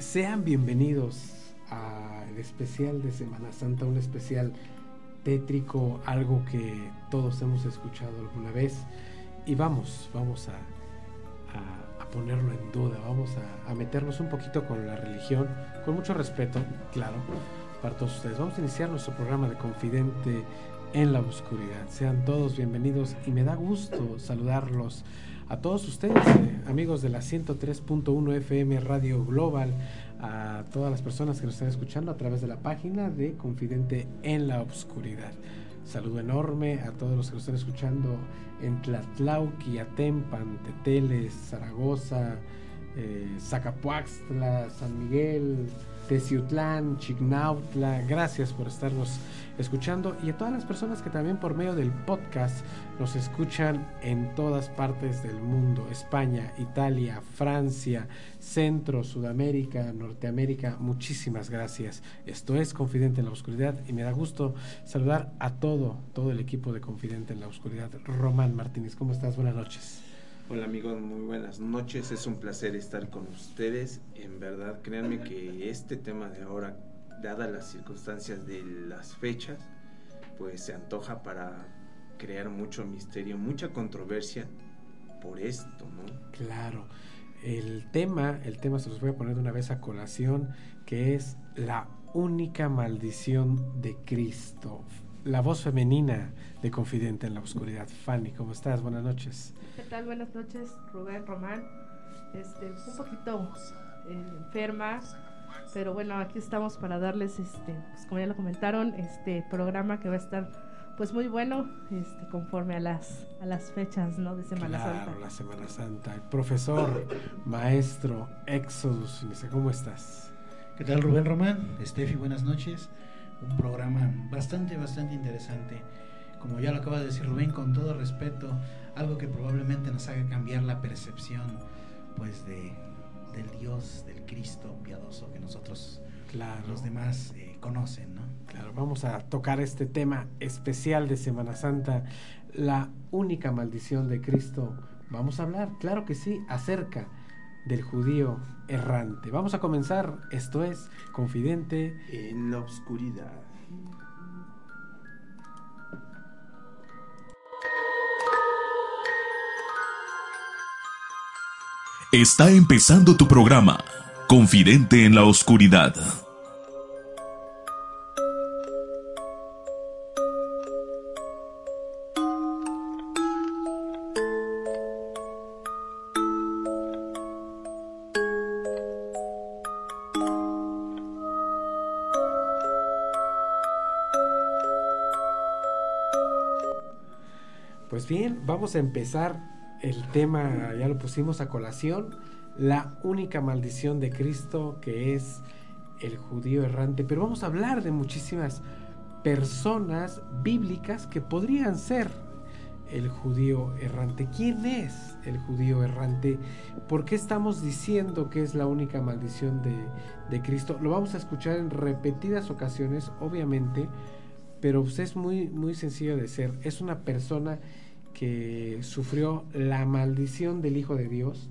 Sean bienvenidos al especial de Semana Santa, un especial tétrico, algo que todos hemos escuchado alguna vez. Y vamos, vamos a, a, ponerlo en duda, vamos a, a, meternos un poquito con la religión, con mucho respeto, claro, para todos ustedes. Vamos a iniciar nuestro programa de Confidente en la Oscuridad. Sean todos bienvenidos y me da gusto saludarlos a todos ustedes, eh, amigos de la 103.1 FM Radio Global, a todas las personas que nos están escuchando a través de la página de Confidente en la Oscuridad. Saludo enorme a todos los que nos están escuchando en Tlatlauqui, Atempan, Teteles, Zaragoza, eh, Zacapuaxtla, San Miguel, Teciutlán, Chignautla. Gracias por estarnos escuchando y a todas las personas que también por medio del podcast nos escuchan en todas partes del mundo, España, Italia, Francia, Centro, Sudamérica, Norteamérica, muchísimas gracias. Esto es Confidente en la Oscuridad y me da gusto saludar a todo, todo el equipo de Confidente en la Oscuridad. Román Martínez, ¿cómo estás? Buenas noches. Hola amigos, muy buenas noches. Es un placer estar con ustedes. En verdad, créanme que este tema de ahora dadas las circunstancias de las fechas, pues se antoja para crear mucho misterio, mucha controversia por esto, ¿no? Claro. El tema, el tema se los voy a poner de una vez a colación, que es la única maldición de Cristo. La voz femenina de Confidente en la Oscuridad. Fanny, ¿cómo estás? Buenas noches. ¿Qué tal? Buenas noches, Rubén, Román. Este, un poquito eh, enferma, pero bueno, aquí estamos para darles, este, pues como ya lo comentaron, este programa que va a estar pues muy bueno, este, conforme a las a las fechas, ¿no? De Semana claro, Santa. la Semana Santa. El profesor, maestro, Éxodus, ¿cómo estás? ¿Qué tal Rubén Román? Estefi, buenas noches. Un programa bastante, bastante interesante. Como ya lo acaba de decir Rubén, con todo respeto, algo que probablemente nos haga cambiar la percepción, pues, de, del Dios, del Cristo piadoso que nosotros, claro. los demás, eh, conocen, ¿no? Claro, vamos a tocar este tema especial de Semana Santa, la única maldición de Cristo. Vamos a hablar, claro que sí, acerca del judío errante. Vamos a comenzar, esto es Confidente en la Oscuridad. Está empezando tu programa, Confidente en la Oscuridad. Vamos a empezar el tema, ya lo pusimos a colación, la única maldición de Cristo que es el judío errante. Pero vamos a hablar de muchísimas personas bíblicas que podrían ser el judío errante. ¿Quién es el judío errante? ¿Por qué estamos diciendo que es la única maldición de, Cristo? Lo vamos a escuchar en repetidas ocasiones, obviamente, pero pues es muy, muy sencillo de ser. Es una persona que sufrió la maldición del Hijo de Dios,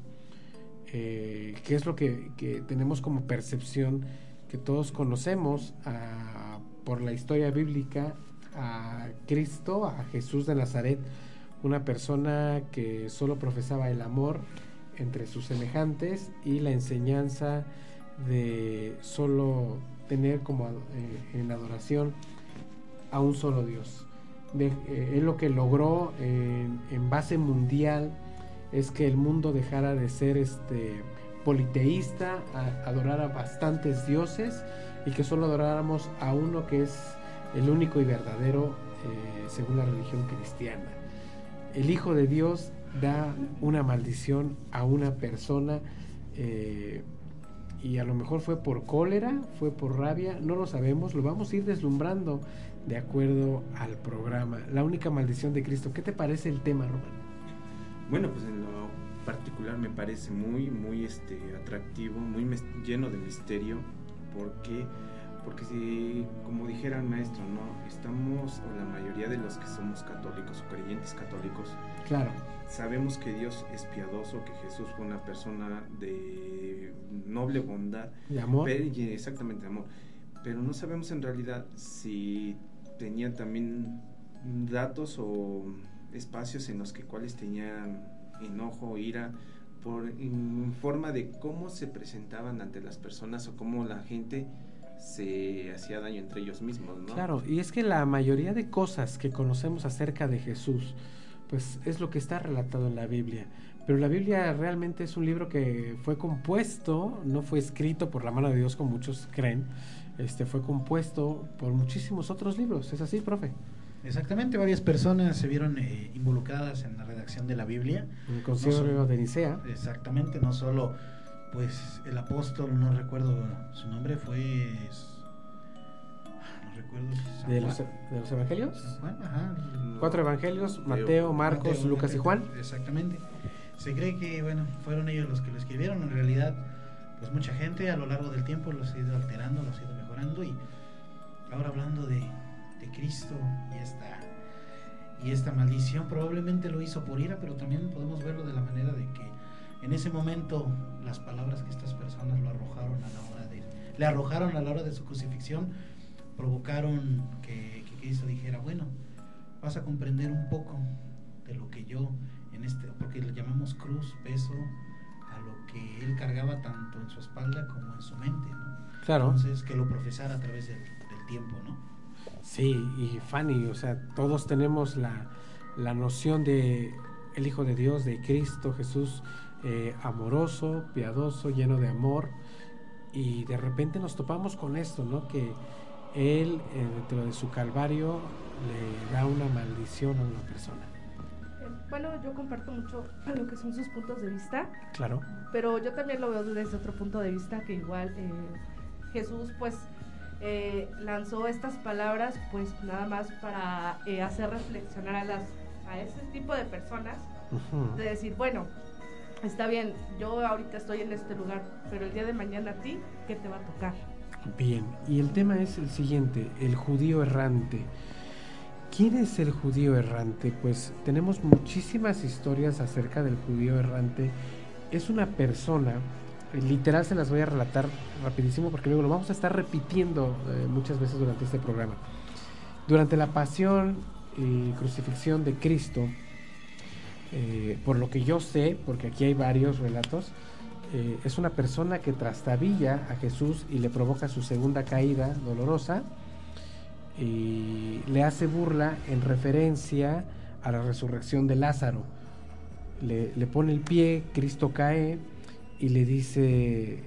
eh, que es lo que, que, tenemos como percepción, que todos conocemos por la historia bíblica a Cristo, a Jesús de Nazaret, una persona que solo profesaba el amor entre sus semejantes y la enseñanza de solo tener como eh, en adoración a un solo Dios. De, eh, él lo que logró en, base mundial es que el mundo dejara de ser este politeísta, a, adorar a bastantes dioses y que solo adoráramos a uno que es el único y verdadero eh, según la religión cristiana. El Hijo de Dios da una maldición a una persona eh, y a lo mejor fue por cólera, fue por rabia, no lo sabemos, lo vamos a ir deslumbrando de acuerdo al programa. La única maldición de Cristo. ¿Qué te parece el tema, Román? Bueno, pues en lo particular me parece muy, muy este, atractivo, muy lleno de misterio, porque, porque si, como dijera el maestro, ¿no? Estamos, o la mayoría de los que somos católicos o creyentes católicos, Claro. Sabemos que Dios es piadoso, que Jesús fue una persona de noble bondad. De amor. Pero- y exactamente, amor. Pero no sabemos en realidad si tenía también datos o espacios en los que cuales tenían enojo, ira, por en forma de cómo se presentaban ante las personas o cómo la gente se hacía daño entre ellos mismos, ¿no? Claro, y es que la mayoría de cosas que conocemos acerca de Jesús, pues es lo que está relatado en la Biblia. Pero la Biblia realmente es un libro que fue compuesto, no fue escrito por la mano de Dios como muchos creen, este fue compuesto por muchísimos otros libros. ¿Es así, profe? Exactamente, varias personas se vieron eh, involucradas en la redacción de la Biblia. El concilio No de Nicea. Exactamente, no solo pues el apóstol, no recuerdo su nombre, fue no recuerdo si San De Juan. los, de los evangelios. San Juan, ajá. Cuatro evangelios, Mateo, Marcos, Mateo, Lucas y Juan. Exactamente. Se cree que, bueno, fueron ellos los que lo escribieron. En realidad, pues mucha gente a lo largo del tiempo los ha ido alterando, los ha ido Y ahora hablando de, Cristo y esta, y esta maldición, probablemente lo hizo por ira, pero también podemos verlo de la manera de que en ese momento las palabras que estas personas lo arrojaron a la hora de, le arrojaron a la hora de su crucifixión, provocaron que, Cristo dijera, bueno, vas a comprender un poco de lo que yo en este, porque le llamamos cruz, peso, a lo que él cargaba tanto en su espalda como en su mente. Claro. Entonces, que lo profesara a través del, del tiempo, ¿no? Sí, y Fanny, o sea, todos tenemos la, la noción de el Hijo de Dios, de Cristo Jesús, eh, amoroso, piadoso, lleno de amor, y de repente nos topamos con esto, ¿no? Que Él, eh, dentro de su calvario, le da una maldición a una persona. Bueno, yo comparto mucho lo que son sus puntos de vista, Claro. pero yo también lo veo desde otro punto de vista que igual eh, Jesús pues eh, lanzó estas palabras pues nada más para eh, hacer reflexionar a las a ese tipo de personas de decir bueno está bien yo ahorita estoy en este lugar pero el día de mañana a ti qué te va a tocar Bien, y el tema es el siguiente, el judío errante. ¿Quién es el judío errante? Pues tenemos muchísimas historias acerca del judío errante. Es una persona, literal se las voy a relatar rapidísimo porque luego lo vamos a estar repitiendo eh, muchas veces durante este programa. Durante la pasión y crucifixión de Cristo, eh, por lo que yo sé, porque aquí hay varios relatos, eh, es una persona que trastabilla a Jesús y le provoca su segunda caída dolorosa y le hace burla en referencia a la resurrección de Lázaro. Le, le pone el pie, Cristo cae y le dice,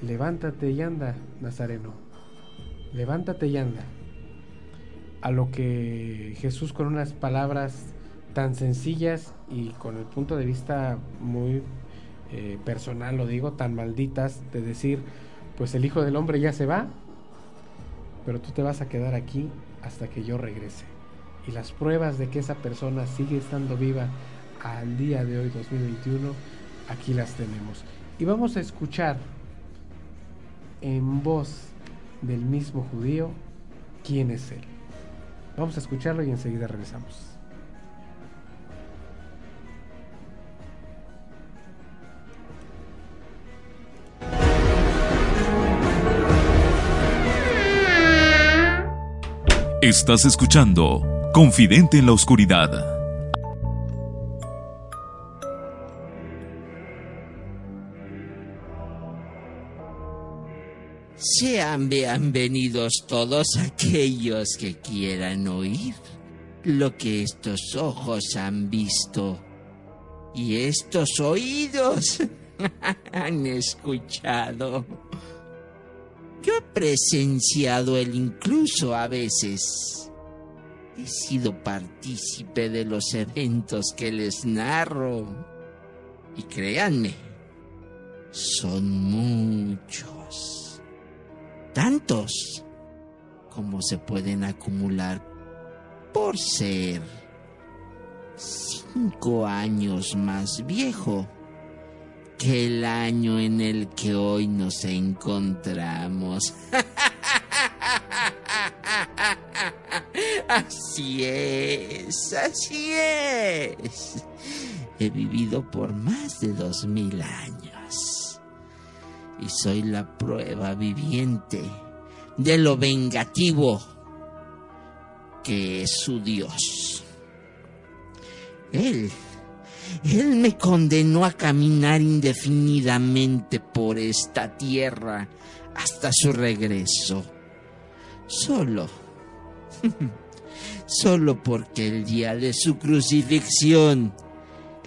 levántate y anda, Nazareno, levántate y anda. A lo que Jesús con unas palabras tan sencillas y con el punto de vista muy eh, personal, lo digo, tan malditas, de decir, pues el Hijo del Hombre ya se va, pero tú te vas a quedar aquí hasta que yo regrese. Y las pruebas de que esa persona sigue estando viva al día de hoy, 2021, aquí las tenemos. Y vamos a escuchar en voz del mismo judío quién es él. Vamos a escucharlo y enseguida regresamos. Estás escuchando Confidente en la Oscuridad. Sean bienvenidos todos aquellos que quieran oír lo que estos ojos han visto y estos oídos han escuchado. Yo he presenciado el incluso a veces. He sido partícipe de los eventos que les narro. Y créanme, son muchos. Tantos como se pueden acumular por ser cinco años más viejo que el año en el que hoy nos encontramos. Así es, así es. He vivido por más de dos mil años. Soy la prueba viviente de lo vengativo que es su Dios. Él, Él me condenó a caminar indefinidamente por esta tierra hasta su regreso. Solo, solo porque el día de su crucifixión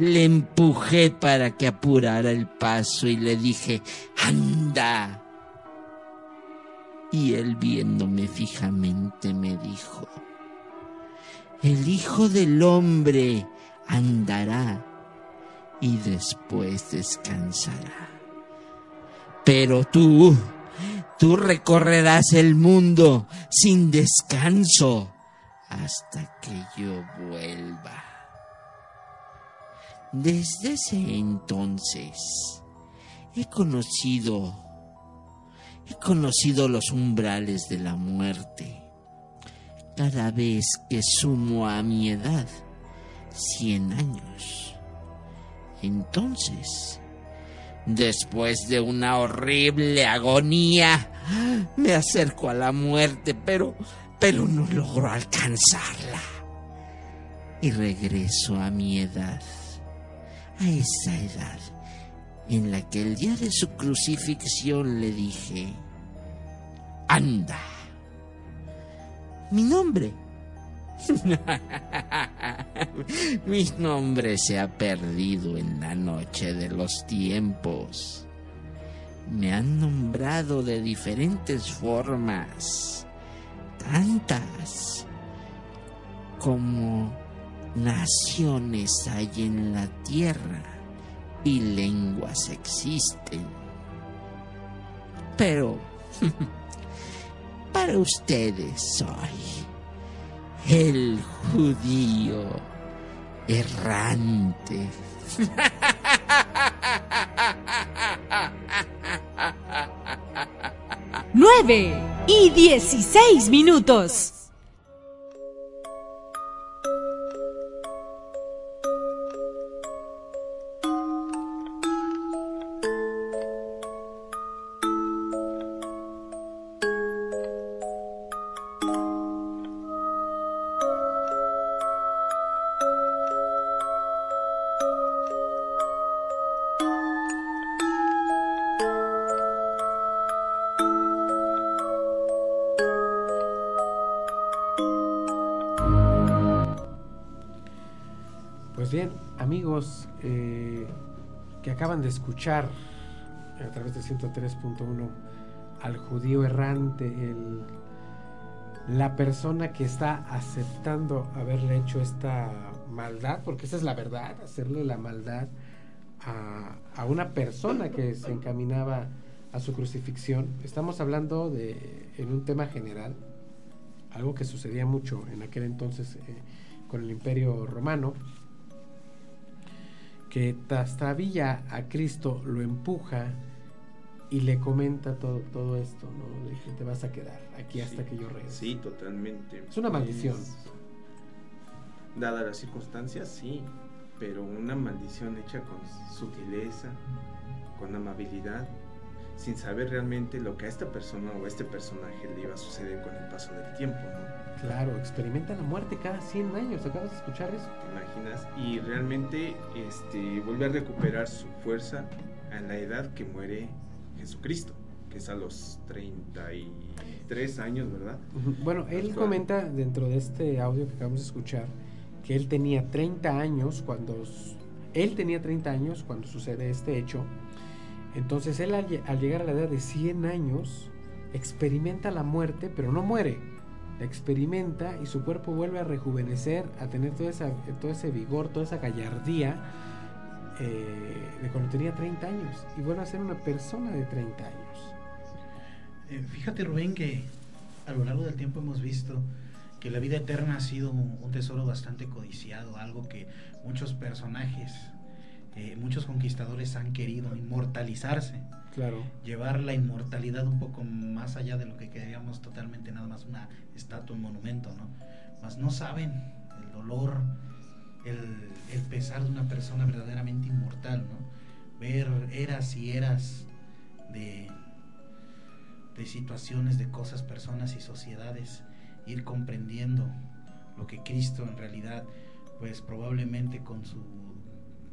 le empujé para que apurara el paso y le dije, anda. Y él viéndome fijamente me dijo, el Hijo del Hombre andará y después descansará. Pero tú, tú recorrerás el mundo sin descanso hasta que yo vuelva. Desde ese entonces he conocido, he conocido los umbrales de la muerte. Cada vez que sumo a mi edad, cien años. Entonces, después de una horrible agonía, me acerco a la muerte, pero, pero no logro alcanzarla. Y regreso a mi edad a esa edad en la que el día de su crucifixión le dije, anda. Mi nombre. Mi nombre se ha perdido en la noche de los tiempos. Me han nombrado de diferentes formas, tantas como naciones hay en la tierra y lenguas existen. Pero para ustedes soy el judío errante. Nueve y dieciséis minutos. De escuchar a través de 103.1 al judío errante, el, la persona que está aceptando haberle hecho esta maldad, porque esa es la verdad, hacerle la maldad a, a una persona que se encaminaba a su crucifixión. Estamos hablando de en un tema general, algo que sucedía mucho en aquel entonces eh, con el Imperio Romano que trastabilla a Cristo, lo empuja y le comenta todo, todo esto, ¿no? Le dice, te vas a quedar aquí hasta Sí. que yo regrese. Sí, totalmente. Es una maldición. Dadas las circunstancias, sí, pero una maldición hecha con sutileza, con amabilidad, sin saber realmente lo que a esta persona o a este personaje le iba a suceder con el paso del tiempo, ¿no? Claro, experimenta la muerte cada 100 años, acabas de escuchar eso. ¿Te imaginas? Y realmente este, vuelve a recuperar su fuerza a la edad que muere Jesucristo, que es a los 33 años, ¿verdad? Bueno, él Actual. comenta dentro de este audio que acabamos de escuchar que él tenía 30 años cuando él tenía 30 años cuando sucede este hecho. Entonces él al, lle- al llegar a la edad de 100 años experimenta la muerte, pero no muere. La experimenta y su cuerpo vuelve a rejuvenecer, a tener toda esa, todo ese vigor, toda esa gallardía eh, de cuando tenía 30 años y vuelve a ser una persona de 30 años. Eh, fíjate Rubén que a lo largo del tiempo hemos visto que la vida eterna ha sido un tesoro bastante codiciado, algo que muchos personajes, eh, muchos conquistadores han querido inmortalizarse, Claro. llevar la inmortalidad un poco más allá de lo que queríamos totalmente nada más una estatua, un monumento, ¿no? mas no saben el dolor, el, el pesar de una persona verdaderamente inmortal, ¿no? Ver eras y eras de, de situaciones, de cosas, personas y sociedades, ir comprendiendo lo que Cristo en realidad, pues probablemente con su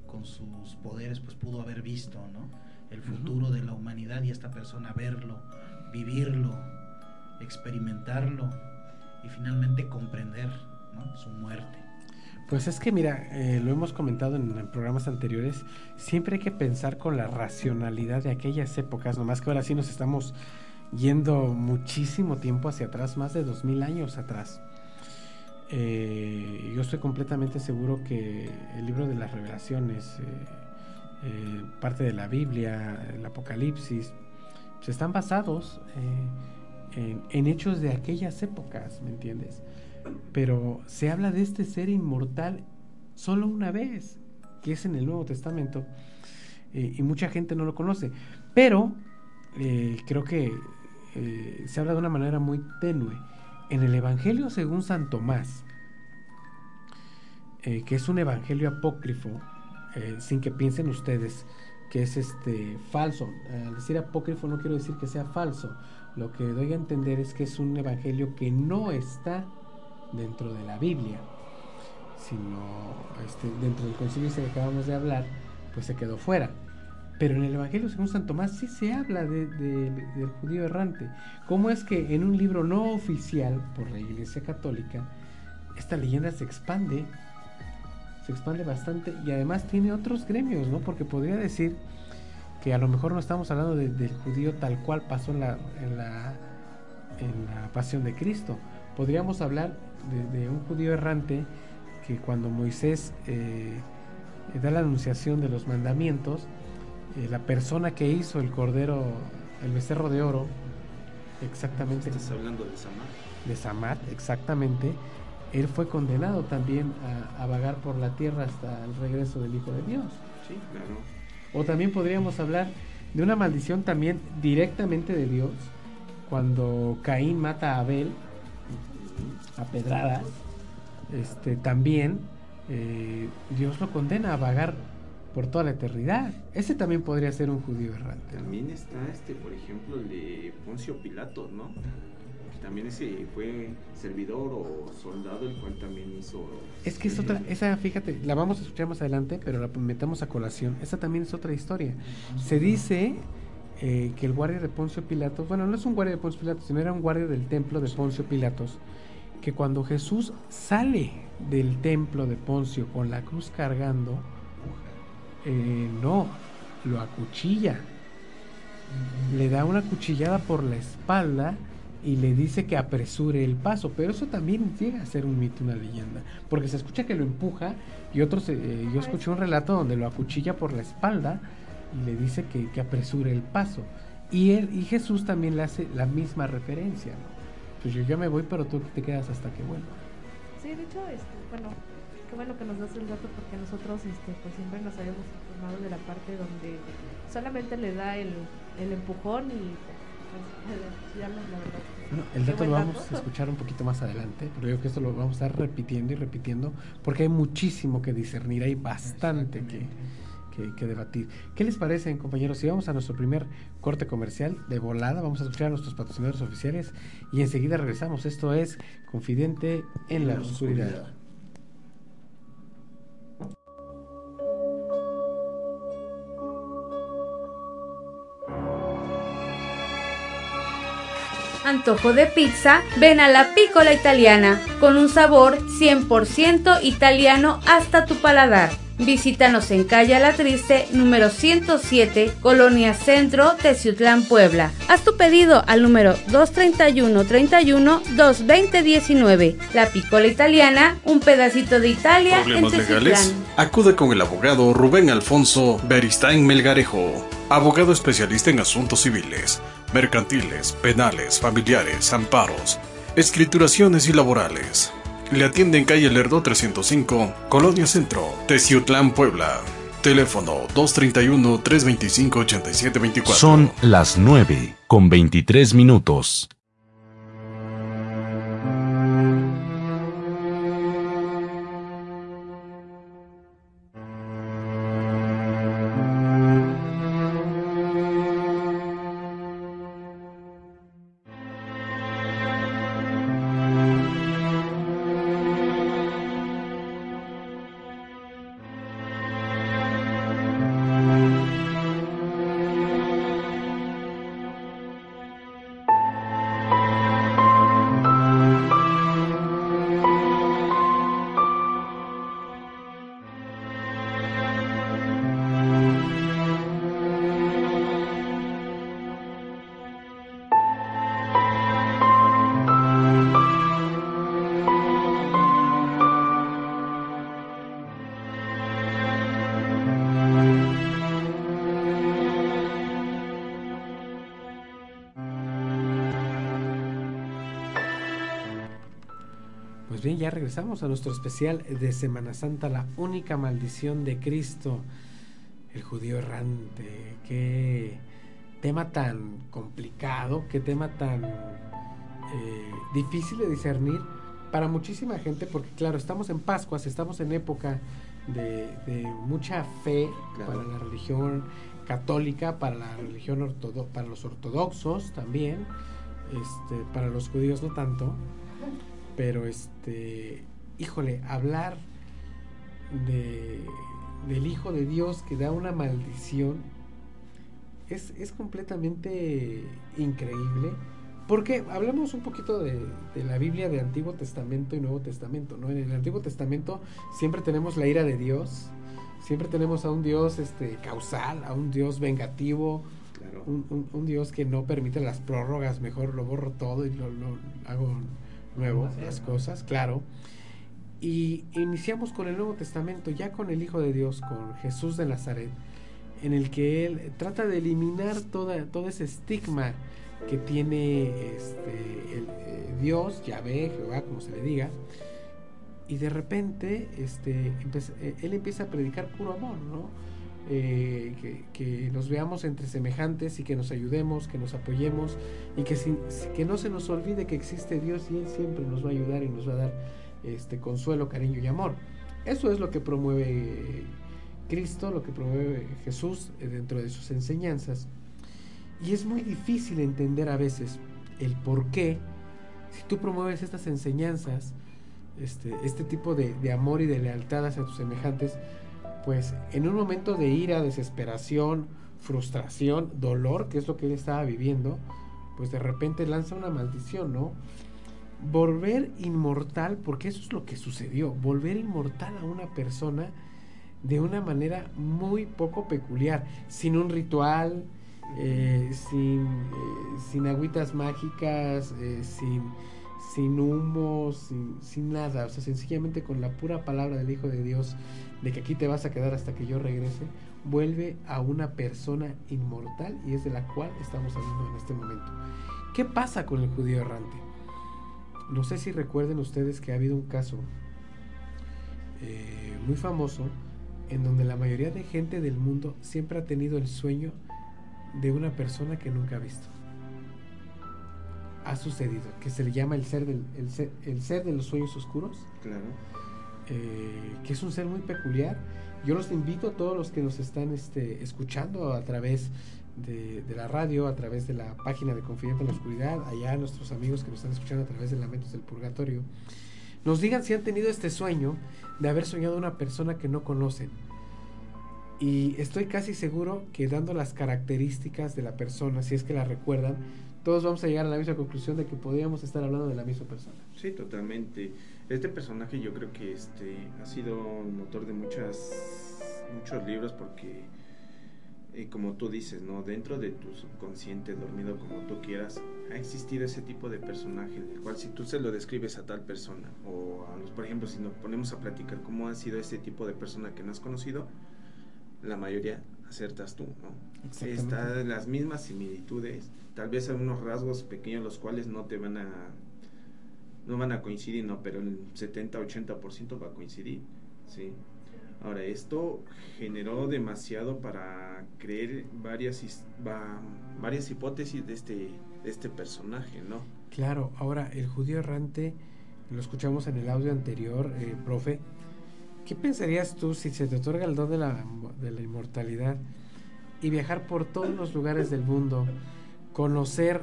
con sus poderes, pues pudo haber visto, ¿no? El futuro de la humanidad y esta persona verlo, vivirlo, experimentarlo y finalmente comprender ¿no? su muerte. Pues es que mira, eh, lo hemos comentado en, en programas anteriores, siempre hay que pensar con la racionalidad de aquellas épocas, nomás que ahora sí nos estamos yendo muchísimo tiempo hacia atrás, más de dos mil años atrás. Eh, yo estoy completamente seguro que el libro de las revelaciones, eh, eh, parte de la Biblia, el Apocalipsis, pues están basados en, hechos de aquellas épocas, ¿me entiendes? Pero se habla de este ser inmortal solo una vez, que es en el Nuevo Testamento, y mucha gente no lo conoce. Pero creo que se habla de una manera muy tenue. En el Evangelio según San Tomás, eh, que es un evangelio apócrifo, eh, sin que piensen ustedes que es este falso. Al decir apócrifo no quiero decir que sea falso. Lo que doy a entender es que es un evangelio que no está dentro de la Biblia, sino este, dentro del concilio que acabamos de hablar, pues se quedó fuera. Pero en el Evangelio según San Tomás sí se habla de, de- del judío errante. ¿Cómo es que en un libro no oficial por la Iglesia Católica, esta leyenda se expande? Se expande bastante y además tiene otros gremios, ¿no? Porque podría decir que a lo mejor no estamos hablando de- del judío tal cual pasó en la, en la, pasión de Cristo. Podríamos hablar de, de un judío errante que cuando Moisés eh, da la anunciación de los mandamientos, eh, la persona que hizo el cordero, el becerro de oro, exactamente Estás hablando de Samar. de Samat, exactamente, él fue condenado también a, a vagar por la tierra hasta el regreso del Hijo de Dios. Sí, claro. O también podríamos hablar de una maldición también directamente de Dios, cuando Caín mata a Abel a pedradas, este, también eh, Dios lo condena a vagar por toda la eternidad. Ese también podría ser un judío errante. ¿no? También está este, por ejemplo, el de Poncio Pilato, ¿no? También ese fue servidor o soldado, el cual también hizo. Es que es otra, esa, fíjate, la vamos a escuchar más adelante, pero la metemos a colación. Esa también es otra historia. Se dice eh, que el guardia de Poncio Pilatos, bueno, no es un guardia de Poncio Pilatos, sino era un guardia del templo de Poncio Pilatos, que cuando Jesús sale del templo de Poncio con la cruz cargando, eh, no, lo acuchilla. Le da una cuchillada por la espalda y le dice que apresure el paso, pero eso también llega a ser un mito, una leyenda, porque se escucha que lo empuja y otros, eh, yo escuché un relato donde lo acuchilla por la espalda y le dice que, que apresure el paso. Y, él, y Jesús también le hace la misma referencia, ¿no? Pues yo ya me voy, pero tú te quedas hasta que vuelva. Sí, de hecho, este, bueno, qué bueno que nos das el dato porque nosotros este, pues siempre nos habíamos informado de la parte donde solamente le da el, el empujón y pues, ya la, la verdad. Bueno, el dato lo vamos dato. a escuchar un poquito más adelante, pero yo creo que esto lo vamos a estar repitiendo y repitiendo, porque hay muchísimo que discernir, hay bastante que, que, que debatir. ¿Qué les parece, compañeros? Si vamos a nuestro primer corte comercial de volada, vamos a escuchar a nuestros patrocinadores oficiales y enseguida regresamos. Esto es Confidente en la Oscuridad. Antojo de pizza, ven a la Piccola Italiana, con un sabor 100% italiano hasta tu paladar. Visítanos en calle La Triste, número 107, Colonia Centro, Teciutlán, Puebla. Haz tu pedido al número 231 31 220 19. La Piccola Italiana, un pedacito de Italia en ¿Problemas Teciutlán. legales? Acude con el abogado Rubén Alfonso Beristain Melgarejo, abogado especialista en asuntos civiles, mercantiles, penales, familiares, amparos, escrituraciones y laborales. Le atiende en calle Lerdo 305, Colonia Centro, Teciutlán, Puebla. Teléfono 231-325-8724. Son las 9 con 23 minutos. Bien, ya regresamos a nuestro especial de Semana Santa, la única maldición de Cristo, el judío errante. Qué tema tan complicado, qué tema tan eh, difícil de discernir para muchísima gente, porque claro, estamos en Pascuas, estamos en época de, mucha fe para la religión católica, para la religión ortodoxa, para los ortodoxos también, este, para los judíos no tanto, pero este, híjole, hablar de, del Hijo de Dios que da una maldición es, es completamente increíble porque hablamos un poquito de, la Biblia de Antiguo Testamento y Nuevo Testamento, ¿no? En el Antiguo Testamento siempre tenemos la ira de Dios, siempre tenemos a un Dios este, causal, a un Dios vengativo, un, Dios que no permite las prórrogas, mejor lo borro todo y lo, hago nuevo, las cosas, claro. Y iniciamos con el Nuevo Testamento, ya con el Hijo de Dios, con Jesús de Nazaret, en el que Él trata de eliminar toda, todo ese estigma que tiene este, el, eh, Dios, Yahvé, Jehová, como se le diga, y de repente este, eh, él empieza a predicar puro amor, ¿no? Eh, que, nos veamos entre semejantes y que nos ayudemos, que nos apoyemos y que, que no se nos olvide que existe Dios y Él siempre nos va a ayudar y nos va a dar este, consuelo, cariño y amor. Eso es lo que promueve Cristo, lo que promueve Jesús dentro de sus enseñanzas. Y es muy difícil entender a veces el por qué, si tú promueves estas enseñanzas, este, este tipo de, amor y de lealtad hacia tus semejantes, pues en un momento de ira, desesperación, frustración, dolor, que es lo que él estaba viviendo, pues de repente lanza una maldición, ¿no? Volver inmortal, porque eso es lo que sucedió, volver inmortal a una persona de una manera muy poco peculiar, sin un ritual, eh, sin, eh, sin agüitas mágicas, eh, sin, sin humo, sin, sin, nada, o sea, sencillamente con la pura palabra del Hijo de Dios, de que aquí te vas a quedar hasta que yo regrese, vuelve a una persona inmortal y es de la cual estamos hablando en este momento. ¿Qué pasa con el judío errante? No sé si recuerden ustedes que ha habido un caso muy famoso en donde la mayoría de gente del mundo siempre ha tenido el sueño de una persona que nunca ha visto. Ha sucedido, que se le llama el ser, del, el ser, de los sueños oscuros. Claro. Eh, que es un ser muy peculiar. Yo los invito a todos los que nos están este, escuchando a través de, la radio, a través de la página de Confidente en la Oscuridad, allá nuestros amigos que nos están escuchando a través de Lamentos del Purgatorio, nos digan si han tenido este sueño de haber soñado una persona que no conocen y estoy casi seguro que dando las características de la persona, si es que la recuerdan, todos vamos a llegar a la misma conclusión de que podríamos estar hablando de la misma persona. Sí, totalmente. Este personaje yo creo que este ha sido el motor de muchas muchos libros porque eh, como tú dices, ¿no? Dentro de tu subconsciente, dormido como tú quieras, ha existido ese tipo de personaje, el cual si tú se lo describes a tal persona, o a por ejemplo, si nos ponemos a platicar cómo ha sido ese tipo de persona que no has conocido, la mayoría acertas tú, ¿no? Están las mismas similitudes, tal vez algunos rasgos pequeños los cuales no te van a no van a coincidir, no, pero el 70-80% va a coincidir, ¿sí? Ahora, esto generó demasiado para creer varias, varias hipótesis de este, este personaje, ¿no? Claro, ahora el judío errante, lo escuchamos en el audio anterior, eh, profe, ¿Qué pensarías tú si se te otorga el don de la, de la inmortalidad y viajar por todos los lugares del mundo, conocer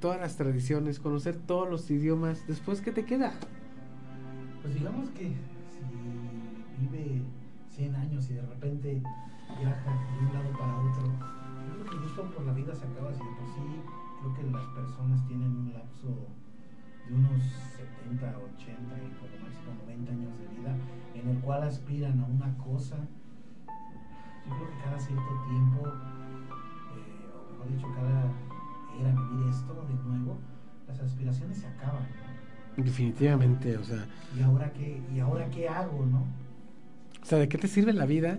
todas las tradiciones, conocer todos los idiomas, después qué te queda? Pues digamos que si vive 100 años y de repente viaja de un lado para otro, yo creo que gusto por la vida se acaba así de por sí. Creo que las personas tienen un lapso de unos 70, 80 y por lo máximo 90 años de vida, en el cual aspiran a una cosa. Yo creo que cada cierto tiempo, eh, o mejor dicho, cada era vivir esto de nuevo, las aspiraciones se acaban. Definitivamente, o sea. ¿Y ahora qué, y ahora qué hago, no? O sea, ¿de qué te sirve la vida?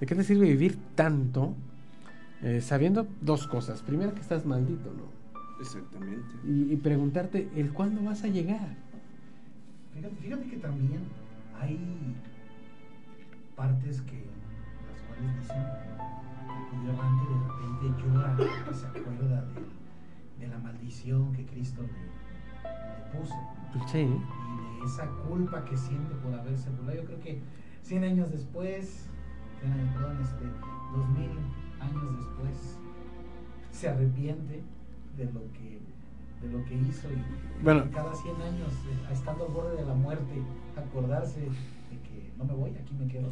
¿De qué te sirve vivir tanto? Eh, sabiendo dos cosas. Primero que estás maldito, ¿no? Exactamente. Y, preguntarte, ¿el cuándo vas a llegar? Fíjate, fíjate que también hay partes que las cuales dicen que el errante de repente llora porque se acuerda de, de la maldición que Cristo le, le puso Sí. y de esa culpa que siente por haberse burlado. Yo creo que 100 años después, 100 años, perdón, este, 2000 años después, se arrepiente de lo que de lo que hizo y Bueno. cada 100 años eh, estando al borde de la muerte acordarse de que no me voy aquí me quedo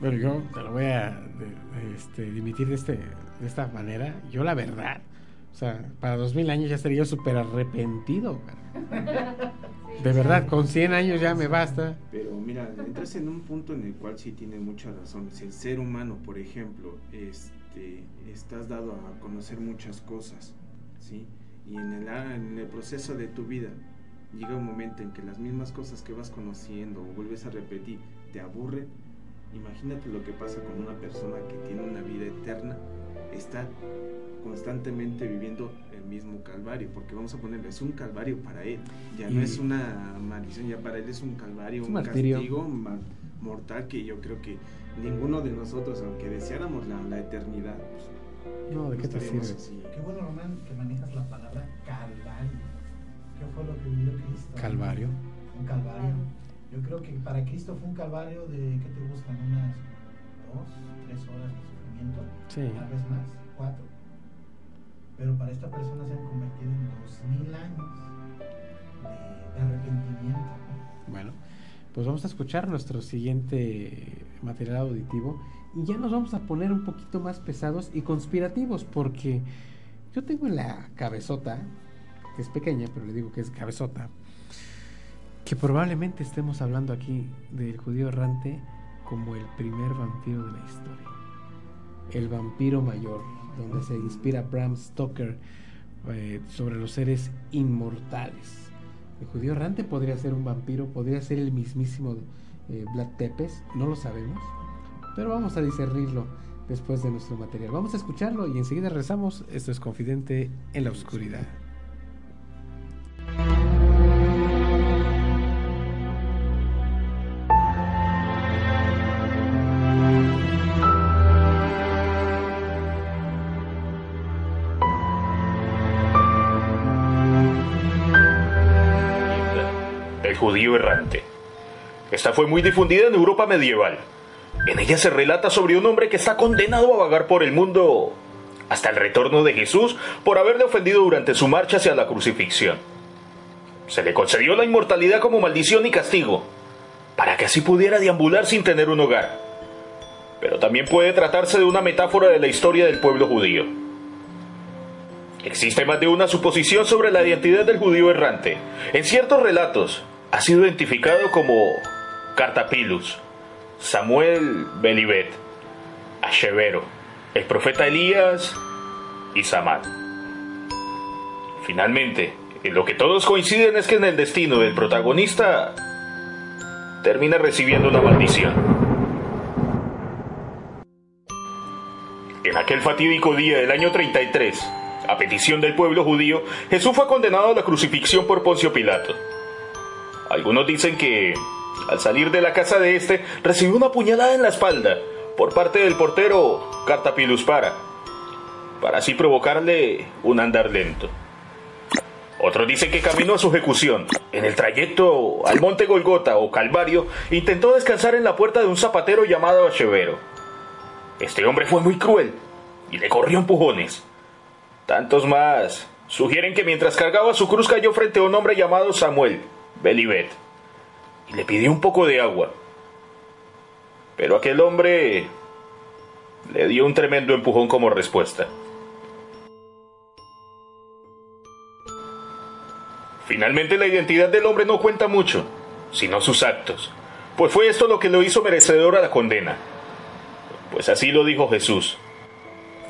Bueno, yo te lo voy a de- este, dimitir de, este, de esta manera. Yo, la verdad, o sea, para 2000 años ya estaría yo súper arrepentido. De verdad, con 100 años ya me basta. Pero mira, entras en un punto en el cual sí tienes muchas razones. El ser humano, por ejemplo, este, estás dado a conocer muchas cosas, ¿sí? Y en el, en el proceso de tu vida llega un momento en que las mismas cosas que vas conociendo o vuelves a repetir te aburren. Imagínate lo que pasa con una persona que tiene una vida eterna, está constantemente viviendo el mismo calvario, porque vamos a ponerlo, es un calvario para él, ya no Y- es una maldición, ya para él es un calvario, Es un un castigo mortal que yo creo que ninguno de nosotros, aunque deseáramos la, la eternidad, pues, No, ¿de qué te estaríamos sirve? así. qué bueno Román que manejas la palabra calvario ¿qué fue lo que vivió Cristo? Calvario. un calvario yo creo que para Cristo fue un calvario de ¿qué te gustan? unas dos, tres horas de sufrimiento Sí. tal vez más, cuatro pero para esta persona se han convertido en dos mil años de, de arrepentimiento ¿no? Bueno, pues vamos a escuchar nuestro siguiente material auditivo y ya nos vamos a poner un poquito más pesados y conspirativos porque yo tengo en la cabezota, que es pequeña, pero le digo que es cabezota, que probablemente estemos hablando aquí del judío errante como el primer vampiro de la historia. El vampiro mayor, donde se inspira Bram Stoker eh, sobre los seres inmortales. El judío errante podría ser un vampiro, podría ser el mismísimo eh, Vlad Tepes, no lo sabemos, pero vamos a discernirlo después de nuestro material. Vamos a escucharlo y enseguida regresamos. Esto es Confidente en la Oscuridad. Judío errante. Esta fue muy difundida en Europa medieval. En ella se relata sobre un hombre que está condenado a vagar por el mundo hasta el retorno de Jesús por haberle ofendido durante su marcha hacia la crucifixión. Se le concedió la inmortalidad como maldición y castigo, para que así pudiera deambular sin tener un hogar. Pero también puede tratarse de una metáfora de la historia del pueblo judío. Existe más de una suposición sobre la identidad del judío errante. En ciertos relatos ha sido identificado como Cartapilus, Samuel Belibet, Ashevero, el profeta Elías y Samad. Finalmente, en lo que todos coinciden es que en el destino del protagonista termina recibiendo una maldición. En aquel fatídico día del año 33, a petición del pueblo judío, Jesús fue condenado a la crucifixión por Poncio Pilato. Algunos dicen que, al salir de la casa de este, recibió una puñalada en la espalda por parte del portero Cartapilus Para, para así provocarle un andar lento. Otros dicen que camino a su ejecución, en el trayecto al monte Golgota o Calvario, intentó descansar en la puerta de un zapatero llamado Achevero. Este hombre fue muy cruel y le corrió empujones. Tantos más sugieren que mientras cargaba su cruz cayó frente a un hombre llamado Samuel Belibet y le pidió un poco de agua. Pero aquel hombre le dio un tremendo empujón como respuesta. Finalmente la identidad del hombre no cuenta mucho, sino sus actos, pues fue esto lo que lo hizo merecedor a la condena. Pues así lo dijo Jesús.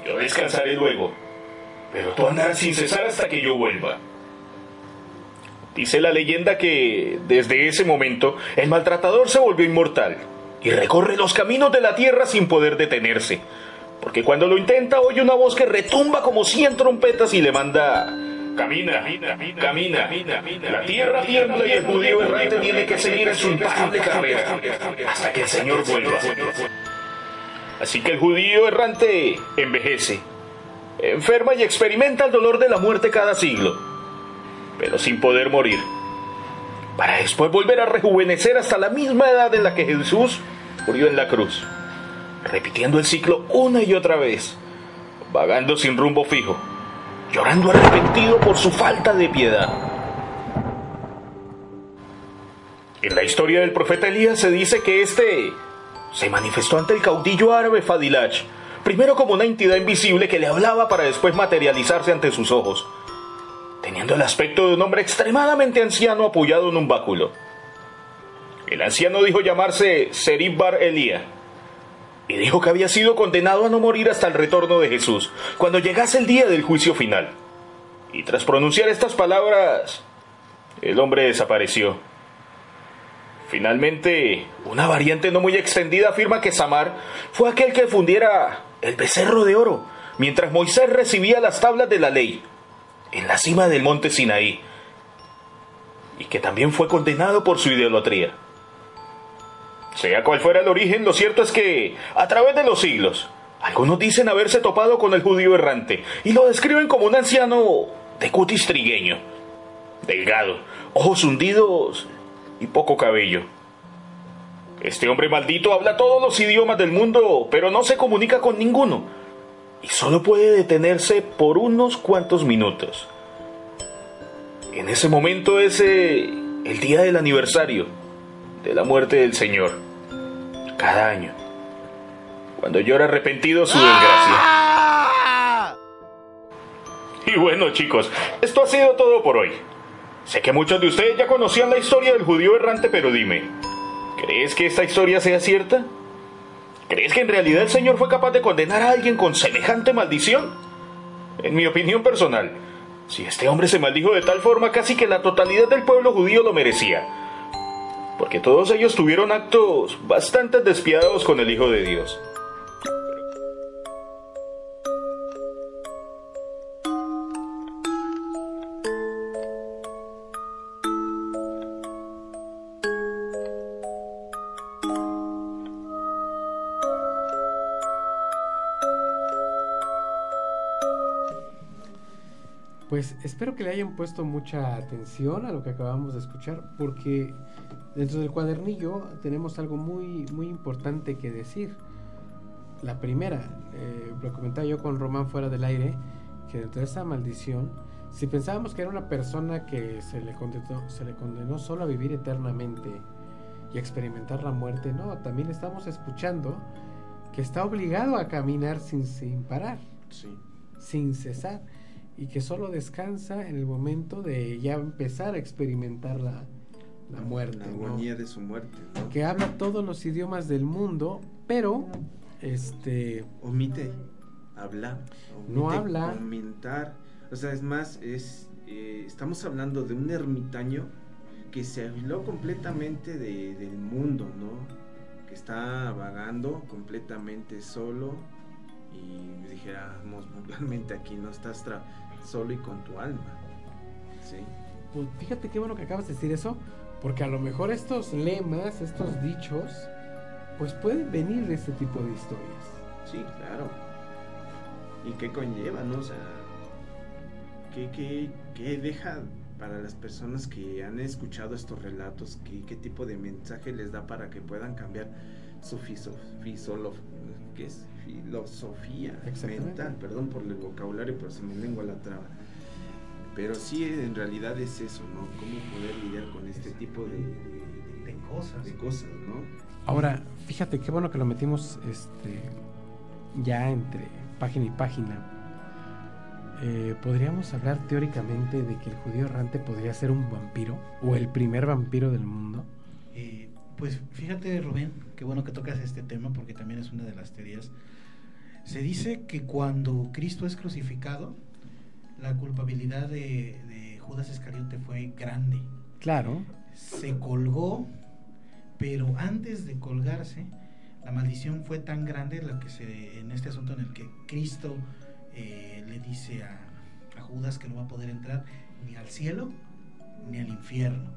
Yo descansaré luego, pero tú andarás sin cesar hasta que yo vuelva. Dice la leyenda que desde ese momento el maltratador se volvió inmortal y recorre los caminos de la tierra sin poder detenerse, porque cuando lo intenta oye una voz que retumba como cien trompetas y le manda Camina, camina, La tierra tiembla y el judío errante tiene que seguir en su imparable carrera hasta que el Señor vuelva. Así que el judío errante envejece, enferma y experimenta el dolor de la muerte cada siglo, pero sin poder morir, para después volver a rejuvenecer hasta la misma edad en la que Jesús murió en la cruz, repitiendo el ciclo una y otra vez, vagando sin rumbo fijo. Llorando arrepentido por su falta de piedad. En la historia del profeta Elías se dice que éste se manifestó ante el caudillo árabe Fadilach, primero como una entidad invisible que le hablaba para después materializarse ante sus ojos, teniendo el aspecto de un hombre extremadamente anciano apoyado en un báculo. El anciano dijo llamarse Serib Bar Elías y dijo que había sido condenado a no morir hasta el retorno de Jesús, cuando llegase el día del juicio final. Y tras pronunciar estas palabras, el hombre desapareció. Finalmente, una variante no muy extendida afirma que Samar fue aquel que fundiera el becerro de oro, mientras Moisés recibía las tablas de la ley, en la cima del monte Sinaí, y que también fue condenado por su idolatría. Sea cual fuera el origen, lo cierto es que, a través de los siglos, algunos dicen haberse topado con el judío errante y lo describen como un anciano de cutis trigueño, delgado, ojos hundidos y poco cabello. Este hombre maldito habla todos los idiomas del mundo, pero no se comunica con ninguno y solo puede detenerse por unos cuantos minutos. En ese momento es eh, el día del aniversario de la muerte del Señor cada año, cuando llora arrepentido su desgracia. Y bueno chicos, esto ha sido todo por hoy. Sé que muchos de ustedes ya conocían la historia del judío errante, pero dime, ¿crees que esta historia sea cierta? ¿Crees que en realidad el Señor fue capaz de condenar a alguien con semejante maldición? En mi opinión personal, si este hombre se maldijo de tal forma, casi que la totalidad del pueblo judío lo merecía porque todos ellos tuvieron actos bastante despiadados con el Hijo de Dios. Pues espero que le hayan puesto mucha atención a lo que acabamos de escuchar, porque dentro del cuadernillo tenemos algo muy, muy importante que decir. La primera, eh, lo comentaba yo con Román fuera del aire, que dentro de esa maldición, si pensábamos que era una persona que se le condenó, se le condenó solo a vivir eternamente y a experimentar la muerte, no, también estamos escuchando que está obligado a caminar sin, sin parar, sin cesar y que solo descansa en el momento de ya empezar a experimentar la, la muerte. La agonía de su muerte. Que habla todos los idiomas del mundo, pero este omite hablar, no habla, comentar. O sea, es más, es eh, estamos hablando de un ermitaño que se aisló completamente de, del mundo, ¿no? Que está vagando completamente solo y dijéramos vulgarmente aquí no estás solo y con tu alma. ¿sí? Pues fíjate qué bueno que acabas de decir eso, porque a lo mejor estos lemas, estos dichos, pues pueden venir de este tipo de historias. Sí, claro. ¿Y qué conlleva, no? O sea, ¿qué, qué, qué deja para las personas que han escuchado estos relatos? ¿Qué, qué tipo de mensaje les da para que puedan cambiar su fisolo, ¿qué es? Filosofía mental, perdón por el vocabulario, pero se me lengua la traba. Pero sí, en realidad es eso, ¿no? Cómo poder lidiar con este tipo de, de, cosas. De cosas, ¿no? Ahora, fíjate qué bueno que lo metimos este, ya entre página y página. Eh, podríamos hablar teóricamente de que el judío errante podría ser un vampiro o el primer vampiro del mundo. Eh, pues fíjate, Rubén, qué bueno que tocas este tema porque también es una de las teorías se dice que cuando Cristo es crucificado, la culpabilidad de, Judas Iscariote fue grande. Claro. Se colgó, pero antes de colgarse, la maldición fue tan grande la que se, en este asunto en el que Cristo eh, le dice a, a Judas que no va a poder entrar ni al cielo ni al infierno.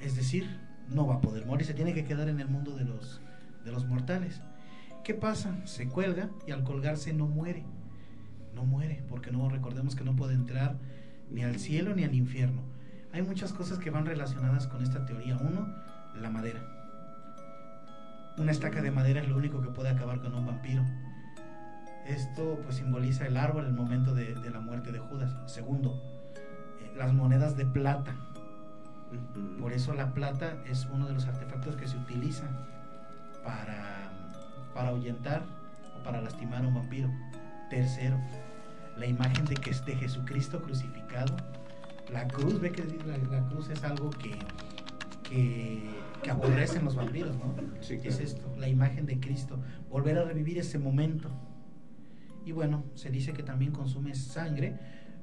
Es decir, no va a poder morir, se tiene que quedar en el mundo de los, de los mortales. ¿Qué pasa? Se cuelga y al colgarse no muere. No muere, porque no recordemos que no puede entrar ni al cielo ni al infierno. Hay muchas cosas que van relacionadas con esta teoría. Uno, la madera. Una estaca de madera es lo único que puede acabar con un vampiro. Esto pues simboliza el árbol, el momento de, de la muerte de Judas. Segundo, eh, las monedas de plata. Por eso la plata es uno de los artefactos que se utiliza para, para ahuyentar o para lastimar a un vampiro. Tercero, la imagen de que es de Jesucristo crucificado. La cruz, ve que la, la cruz es algo que, que, que aborrecen los vampiros, ¿no? Sí, Es esto, la imagen de Cristo. Volver a revivir ese momento. Y bueno, se dice que también consume sangre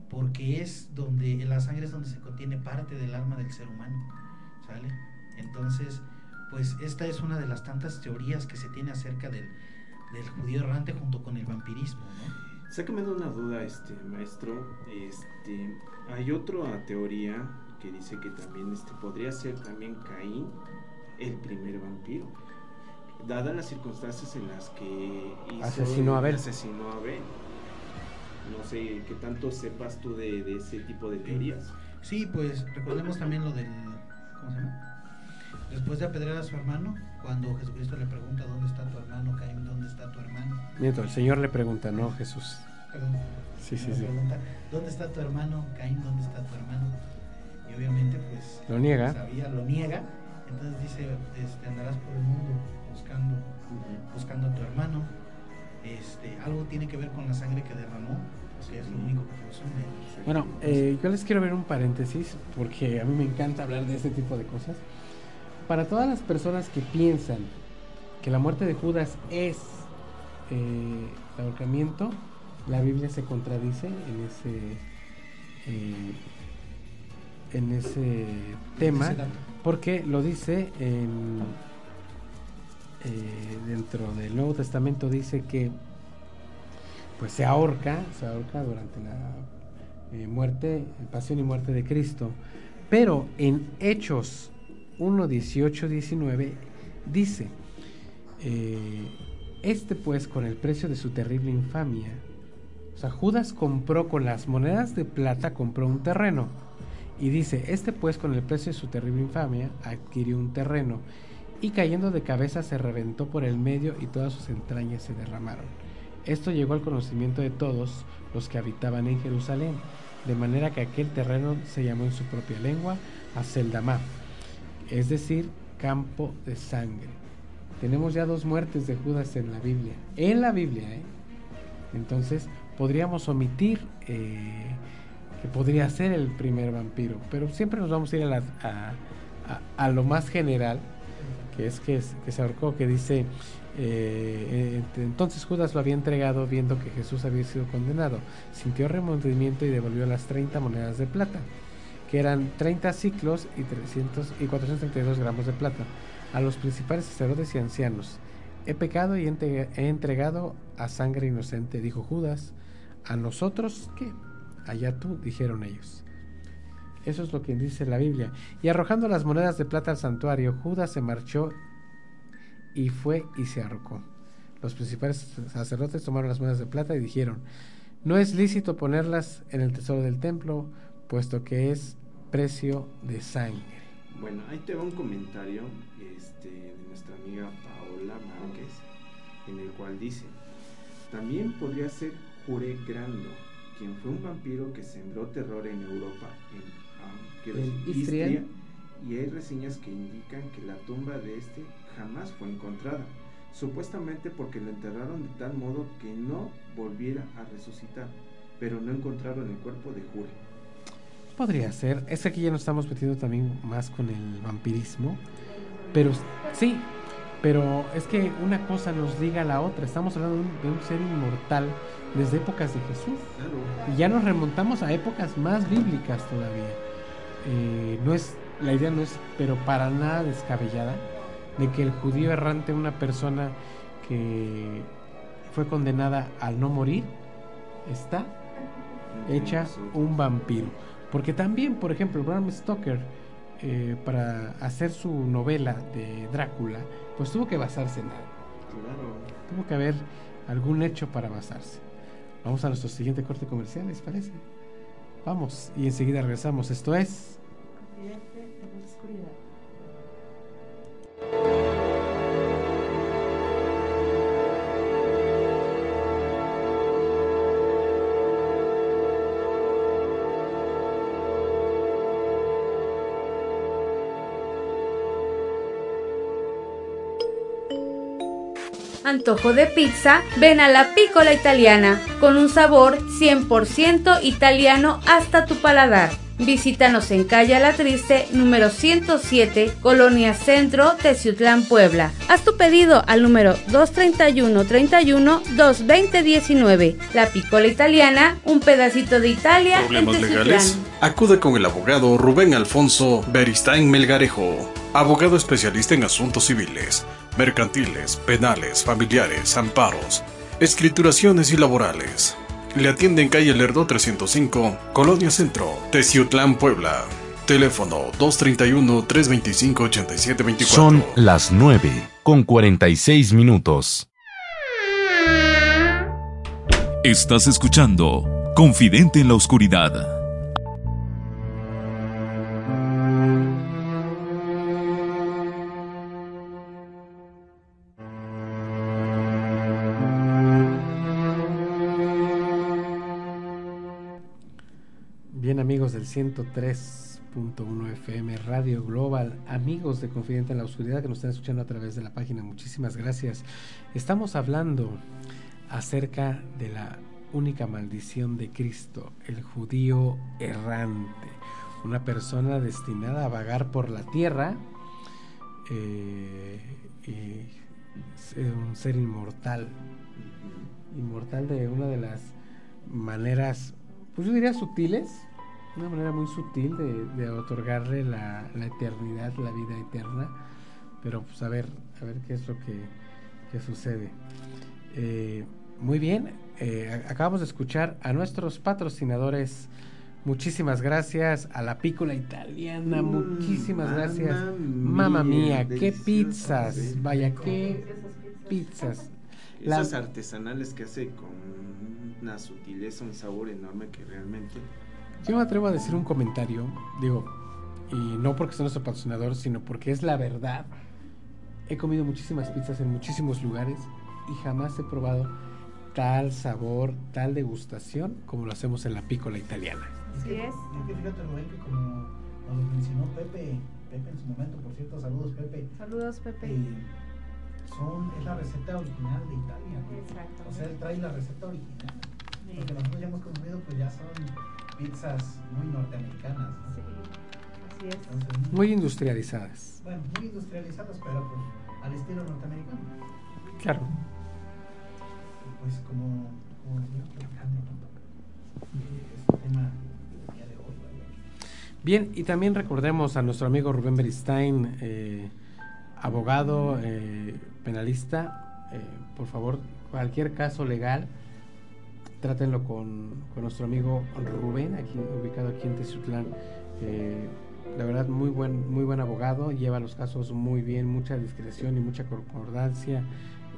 porque es donde, en la sangre es donde se contiene parte del alma del ser humano. ¿Sale? Entonces, pues esta es una de las tantas teorías que se tiene acerca del, del judío errante junto con el vampirismo, ¿no? Sácame de una duda, este maestro. Este, hay otra teoría que dice que también este podría ser también Caín el primer vampiro. Dadas las circunstancias en las que hizo Asesinó a Abel. asesinó a Abel. No sé qué tanto sepas tú de, de ese tipo de teorías. Sí, pues recordemos también lo del. ¿Cómo se llama? Después de apedrear a su hermano, cuando Jesucristo le pregunta: ¿Dónde está tu hermano? Caín, ¿dónde está tu hermano? Miento, el Señor le pregunta, no Jesús. Perdón. Sí, sí, le sí. pregunta: ¿Dónde está tu hermano? Caín, ¿dónde está tu hermano? Y obviamente, pues. Lo niega. Sabía, lo niega. Entonces dice: este, Andarás por el mundo buscando, buscando a tu hermano. Este, algo tiene que ver con la sangre que derramó, que es lo único que consume. Bueno, eh, yo les quiero ver un paréntesis porque a mí me encanta hablar de este tipo de cosas. Para todas las personas que piensan que la muerte de Judas es eh, el ahorcamiento, la Biblia se contradice en ese eh, en ese tema porque lo dice en eh, dentro del Nuevo Testamento dice que pues se ahorca, se ahorca durante la eh, muerte, pasión y muerte de Cristo. Pero en Hechos 1, 18, 19 dice, eh, este pues con el precio de su terrible infamia, o sea, Judas compró con las monedas de plata, compró un terreno. Y dice, este pues con el precio de su terrible infamia adquirió un terreno y cayendo de cabeza se reventó por el medio y todas sus entrañas se derramaron. Esto llegó al conocimiento de todos los que habitaban en Jerusalén, de manera que aquel terreno se llamó en su propia lengua Aseldamá, es decir, campo de sangre. Tenemos ya dos muertes de Judas en la Biblia, en la Biblia, ¿eh? Entonces podríamos omitir eh, que podría ser el primer vampiro, pero siempre nos vamos a ir a, la- a lo más general, que es que, que se ahorcó, que dice, eh, eh, entonces Judas lo había entregado viendo que Jesús había sido condenado, sintió remordimiento y devolvió las 30 monedas de plata, que eran 30 ciclos y, 300, y 432 gramos de plata, a los principales sacerdotes y ancianos. He pecado y he entregado a sangre inocente, dijo Judas. ¿A nosotros qué? Allá tú, dijeron ellos. Eso es lo que dice la Biblia. Y arrojando las monedas de plata al santuario, Judas se marchó y fue y se ahorcó. Los principales sacerdotes tomaron las monedas de plata y dijeron, no es lícito ponerlas en el tesoro del templo, puesto que es precio de sangre. Bueno, ahí te va un comentario este, de nuestra amiga Paola Márquez, en el cual dice, también podría ser Jure Grando, quien fue un vampiro que sembró terror en Europa, quiero En decir, Istria. Istria, y hay reseñas que indican que la tumba de este jamás fue encontrada, supuestamente porque lo enterraron de tal modo que no volviera a resucitar, pero no encontraron el cuerpo de Jure. Podría ser. Es que aquí ya nos estamos metiendo también más con el vampirismo. Pero sí, pero es que una cosa nos diga la otra. Estamos hablando de un, de un ser inmortal desde épocas de Jesús. Claro. Y ya nos remontamos a épocas más bíblicas todavía. Eh, no es, la idea no es, pero para nada descabellada, de que el judío errante, una persona que fue condenada al no morir, está hecha un vampiro. Porque también, por ejemplo, Bram Stoker, eh, para hacer su novela de Drácula, pues tuvo que basarse en algo. Tuvo que haber algún hecho para basarse. Vamos a nuestro siguiente corte comercial, ¿les parece? Vamos, y enseguida regresamos. Esto es... En la oscuridad. Antojo de pizza, ven a la Piccola Italiana, con un sabor 100% italiano hasta tu paladar. Visítanos en calle La Triste, número 107, Colonia Centro, Teciutlán, Puebla. Haz tu pedido al número 231 31 220 19. La Piccola Italiana, un pedacito de Italia en ¿Problemas Teciutlán. legales? Acude con el abogado Rubén Alfonso Beristain Melgarejo, abogado especialista en asuntos civiles, mercantiles, penales, familiares, amparos, escrituraciones y laborales. Le atiende en calle Lerdo 305, Colonia Centro, Teciutlán, Puebla. Teléfono 231-325-8724. Son las 9 con 46 minutos. Estás escuchando Confidente en la Oscuridad. 103.1 FM Radio Global, amigos de Confidente en la Oscuridad que nos están escuchando a través de la página, muchísimas gracias. Estamos hablando acerca de la única maldición de Cristo, el judío errante, una persona destinada a vagar por la tierra, eh, un ser inmortal, inmortal de una de las maneras, pues yo diría sutiles, una manera muy sutil de, de otorgarle la, la eternidad, la vida eterna, pero pues a ver, a ver qué es lo que, que sucede. Eh, muy bien, eh, acabamos de escuchar a nuestros patrocinadores. Muchísimas gracias a la pícola italiana, Mm, muchísimas gracias. Mamma mía, qué pizzas, vaya, qué pizzas. La- Esas artesanales que hace con una sutileza, un sabor enorme que realmente... Yo me atrevo a decir un comentario, digo, y no porque sea nuestro patrocinador, sino porque es la verdad. He comido muchísimas pizzas en muchísimos lugares y jamás he probado tal sabor, tal degustación como lo hacemos en la pícola italiana. Así es. Es que fíjate, Rubén, que como nos lo mencionó Pepe, Pepe en su momento, por cierto, saludos Pepe. Saludos, Pepe. eh, son, es la receta original de Italia. Exacto. O sea, él trae la receta original. Pizzas muy norteamericanas. ¿no? Sí, así es. Entonces, Muy industrializadas. Bueno, muy industrializadas, pero pues al estilo norteamericano. Claro. Y pues como, como platicando, ¿no? Eh, es un tema del día de hoy, vaya. Bien, y también recordemos a nuestro amigo Rubén Beristain, eh, abogado, eh, penalista. eh, por favor, cualquier caso legal, trátenlo con, nuestro amigo Rubén, ubicado aquí en Teciutlán. Eh, la verdad, muy buen, muy buen abogado, lleva los casos muy bien, mucha discreción y mucha concordancia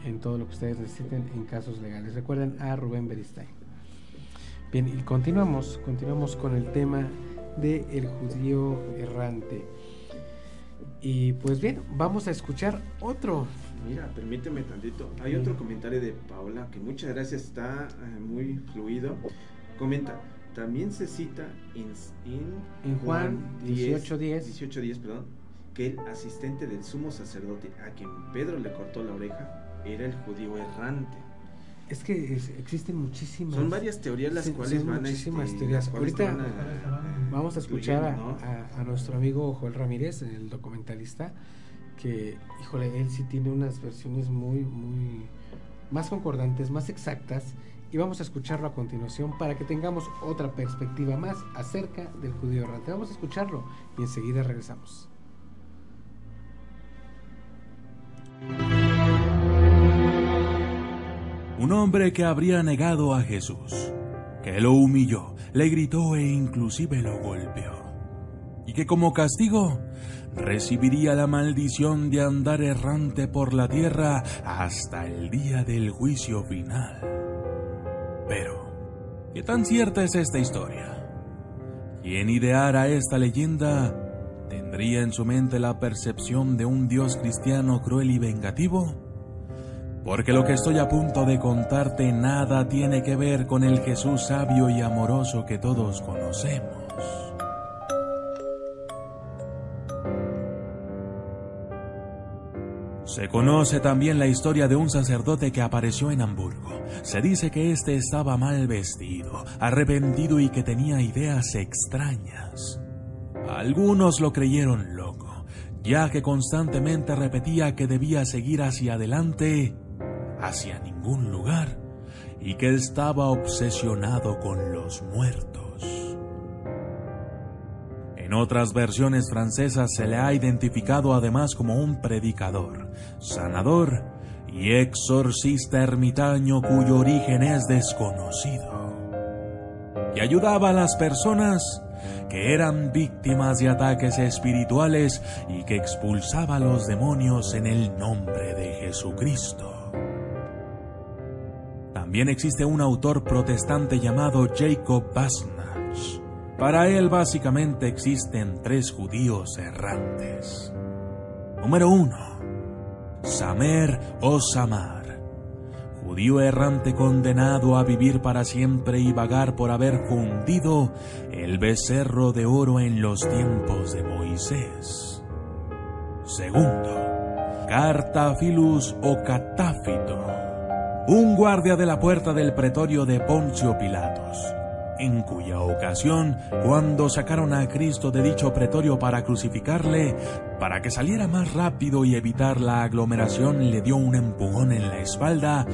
en todo lo que ustedes necesiten en casos legales. Recuerden a Rubén Beristain. Bien, y continuamos, continuamos con el tema de judío errante. Y pues bien, vamos a escuchar otro. Mira, permíteme tantito. Hay otro comentario de Paula que muchas gracias, está eh, muy fluido. Comenta, también se cita en, en, En Juan 18:10. 18:10, perdón, que el asistente del sumo sacerdote a quien Pedro le cortó la oreja era el judío errante. Es que es- existen muchísimas. Son varias teorías las Sí, cuales van a, muchísimas este, teorías. Ahorita van a- vamos a escuchar a, ¿no? a- a nuestro amigo Joel Ramírez, el documentalista, que, híjole, él sí tiene unas versiones muy, muy más concordantes, más exactas. Y vamos a escucharlo a continuación para que tengamos otra perspectiva más acerca del judío errante. Vamos a escucharlo y enseguida regresamos. Un hombre que habría negado a Jesús, que lo humilló, le gritó e inclusive lo golpeó. Y que como castigo recibiría la maldición de andar errante por la tierra hasta el día del juicio final. Pero, ¿qué tan cierta es esta historia? Quien ideara esta leyenda tendría en su mente la percepción de un Dios cristiano cruel y vengativo? Porque lo que estoy a punto de contarte nada tiene que ver con el Jesús sabio y amoroso que todos conocemos. Se conoce también la historia de un sacerdote que apareció en Hamburgo. Se dice que éste estaba mal vestido, arrepentido y que tenía ideas extrañas. Algunos lo creyeron loco, ya que constantemente repetía que debía seguir hacia adelante, hacia ningún lugar, y que estaba obsesionado con los muertos. En otras versiones francesas se le ha identificado además como un predicador, sanador y exorcista ermitaño cuyo origen es desconocido, que ayudaba a las personas que eran víctimas de ataques espirituales y que expulsaba a los demonios en el nombre de Jesucristo. También existe un autor protestante llamado Jacob Basnach, para él básicamente existen tres judíos errantes. Número uno, Samer o Samar, judío errante condenado a vivir para siempre y vagar por haber fundido el becerro de oro en los tiempos de Moisés. Segundo, Cartafilus o Catáfito, un guardia de la puerta del pretorio de Poncio Pilatos en cuya ocasión, cuando sacaron a Cristo de dicho pretorio para crucificarle, para que saliera más rápido y evitar la aglomeración, le dio un empujón en la espalda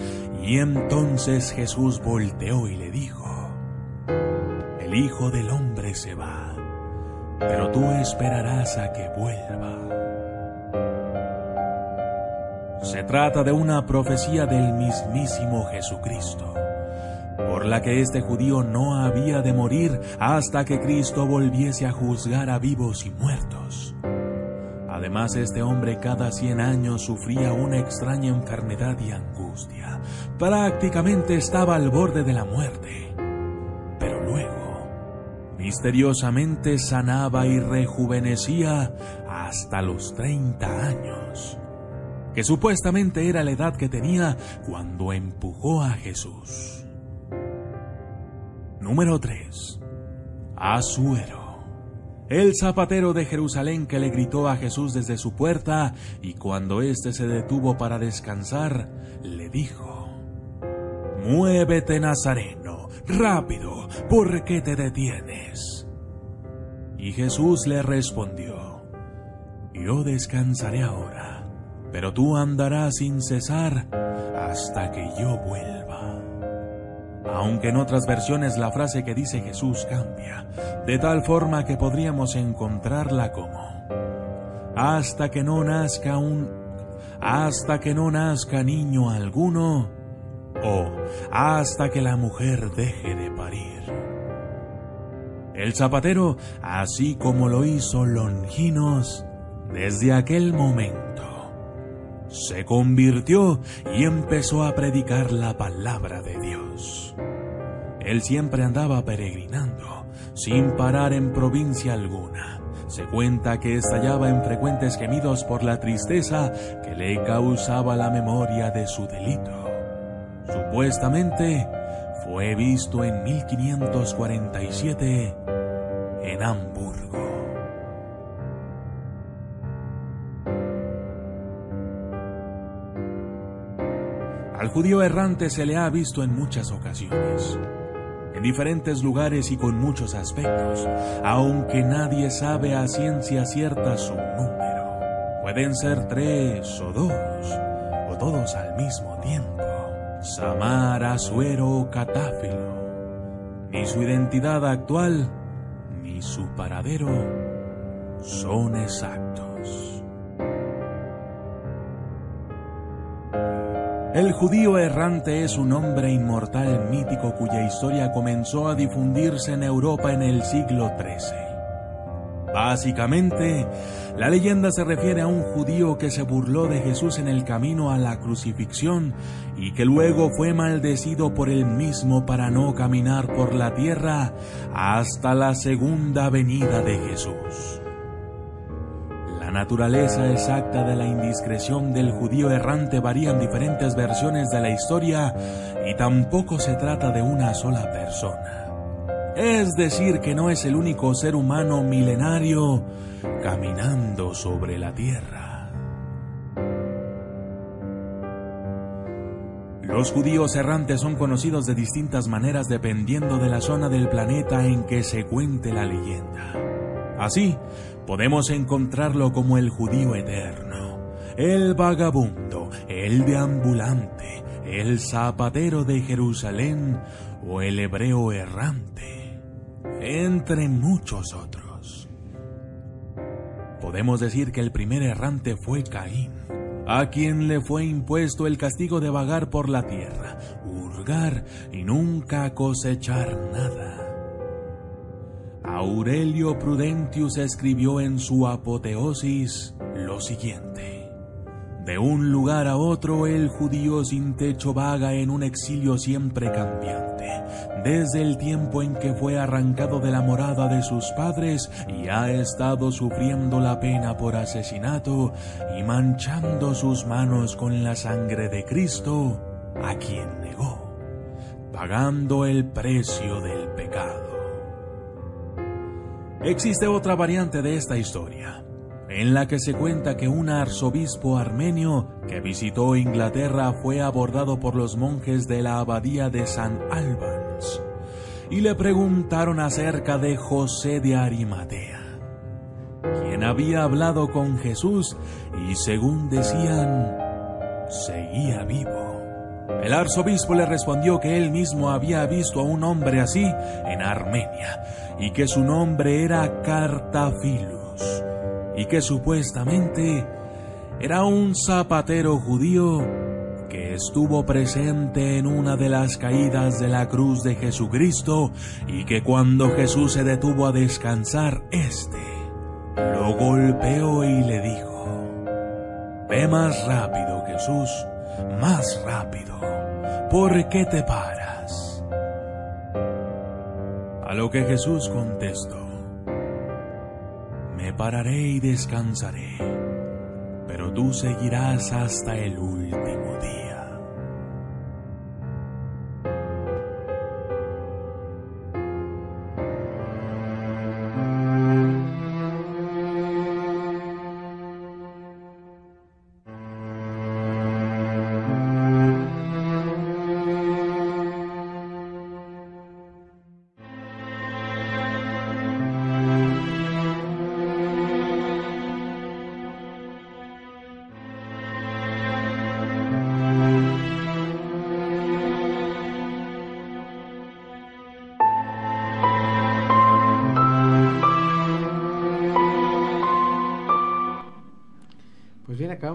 y entonces Jesús volteó y le dijo, El Hijo del Hombre se va, pero tú esperarás a que vuelva. Se trata de una profecía del mismísimo Jesucristo por la que este judío no había de morir hasta que Cristo volviese a juzgar a vivos y muertos. Además, este hombre cada cien años sufría una extraña enfermedad y angustia. Prácticamente estaba al borde de la muerte. Pero luego, misteriosamente sanaba y rejuvenecía hasta los 30 años, que supuestamente era la edad que tenía cuando empujó a Jesús. Número 3. Asuero. El zapatero de Jerusalén que le gritó a Jesús desde su puerta y cuando éste se detuvo para descansar, le dijo, Muévete Nazareno, rápido, ¿por qué te detienes? Y Jesús le respondió, Yo descansaré ahora, pero tú andarás sin cesar hasta que yo vuelva aunque en otras versiones la frase que dice Jesús cambia, de tal forma que podríamos encontrarla como hasta que no nazca un hasta que no nazca niño alguno o hasta que la mujer deje de parir. El zapatero, así como lo hizo Longinos, desde aquel momento se convirtió y empezó a predicar la palabra de Dios. Él siempre andaba peregrinando, sin parar en provincia alguna. Se cuenta que estallaba en frecuentes gemidos por la tristeza que le causaba la memoria de su delito. Supuestamente fue visto en 1547 en Hamburgo. Al judío errante se le ha visto en muchas ocasiones, en diferentes lugares y con muchos aspectos, aunque nadie sabe a ciencia cierta su número. Pueden ser tres o dos, o todos al mismo tiempo. Samar, Asuero o Catáfilo. Ni su identidad actual, ni su paradero son exactos. El judío errante es un hombre inmortal mítico cuya historia comenzó a difundirse en Europa en el siglo XIII. Básicamente, la leyenda se refiere a un judío que se burló de Jesús en el camino a la crucifixión y que luego fue maldecido por él mismo para no caminar por la tierra hasta la segunda venida de Jesús naturaleza exacta de la indiscreción del judío errante varía en diferentes versiones de la historia y tampoco se trata de una sola persona. Es decir, que no es el único ser humano milenario caminando sobre la tierra. Los judíos errantes son conocidos de distintas maneras dependiendo de la zona del planeta en que se cuente la leyenda. Así, podemos encontrarlo como el judío eterno, el vagabundo, el deambulante, el zapatero de Jerusalén o el hebreo errante, entre muchos otros. Podemos decir que el primer errante fue Caín, a quien le fue impuesto el castigo de vagar por la tierra, hurgar y nunca cosechar nada. Aurelio Prudentius escribió en su apoteosis lo siguiente. De un lugar a otro el judío sin techo vaga en un exilio siempre cambiante, desde el tiempo en que fue arrancado de la morada de sus padres y ha estado sufriendo la pena por asesinato y manchando sus manos con la sangre de Cristo, a quien negó, pagando el precio del pecado. Existe otra variante de esta historia, en la que se cuenta que un arzobispo armenio que visitó Inglaterra fue abordado por los monjes de la abadía de San Albans y le preguntaron acerca de José de Arimatea, quien había hablado con Jesús y según decían, seguía vivo. El arzobispo le respondió que él mismo había visto a un hombre así en Armenia y que su nombre era Cartafilus y que supuestamente era un zapatero judío que estuvo presente en una de las caídas de la cruz de Jesucristo y que cuando Jesús se detuvo a descansar, éste lo golpeó y le dijo, Ve más rápido Jesús, más rápido, ¿por qué te paras? A lo que Jesús contestó, me pararé y descansaré, pero tú seguirás hasta el último día.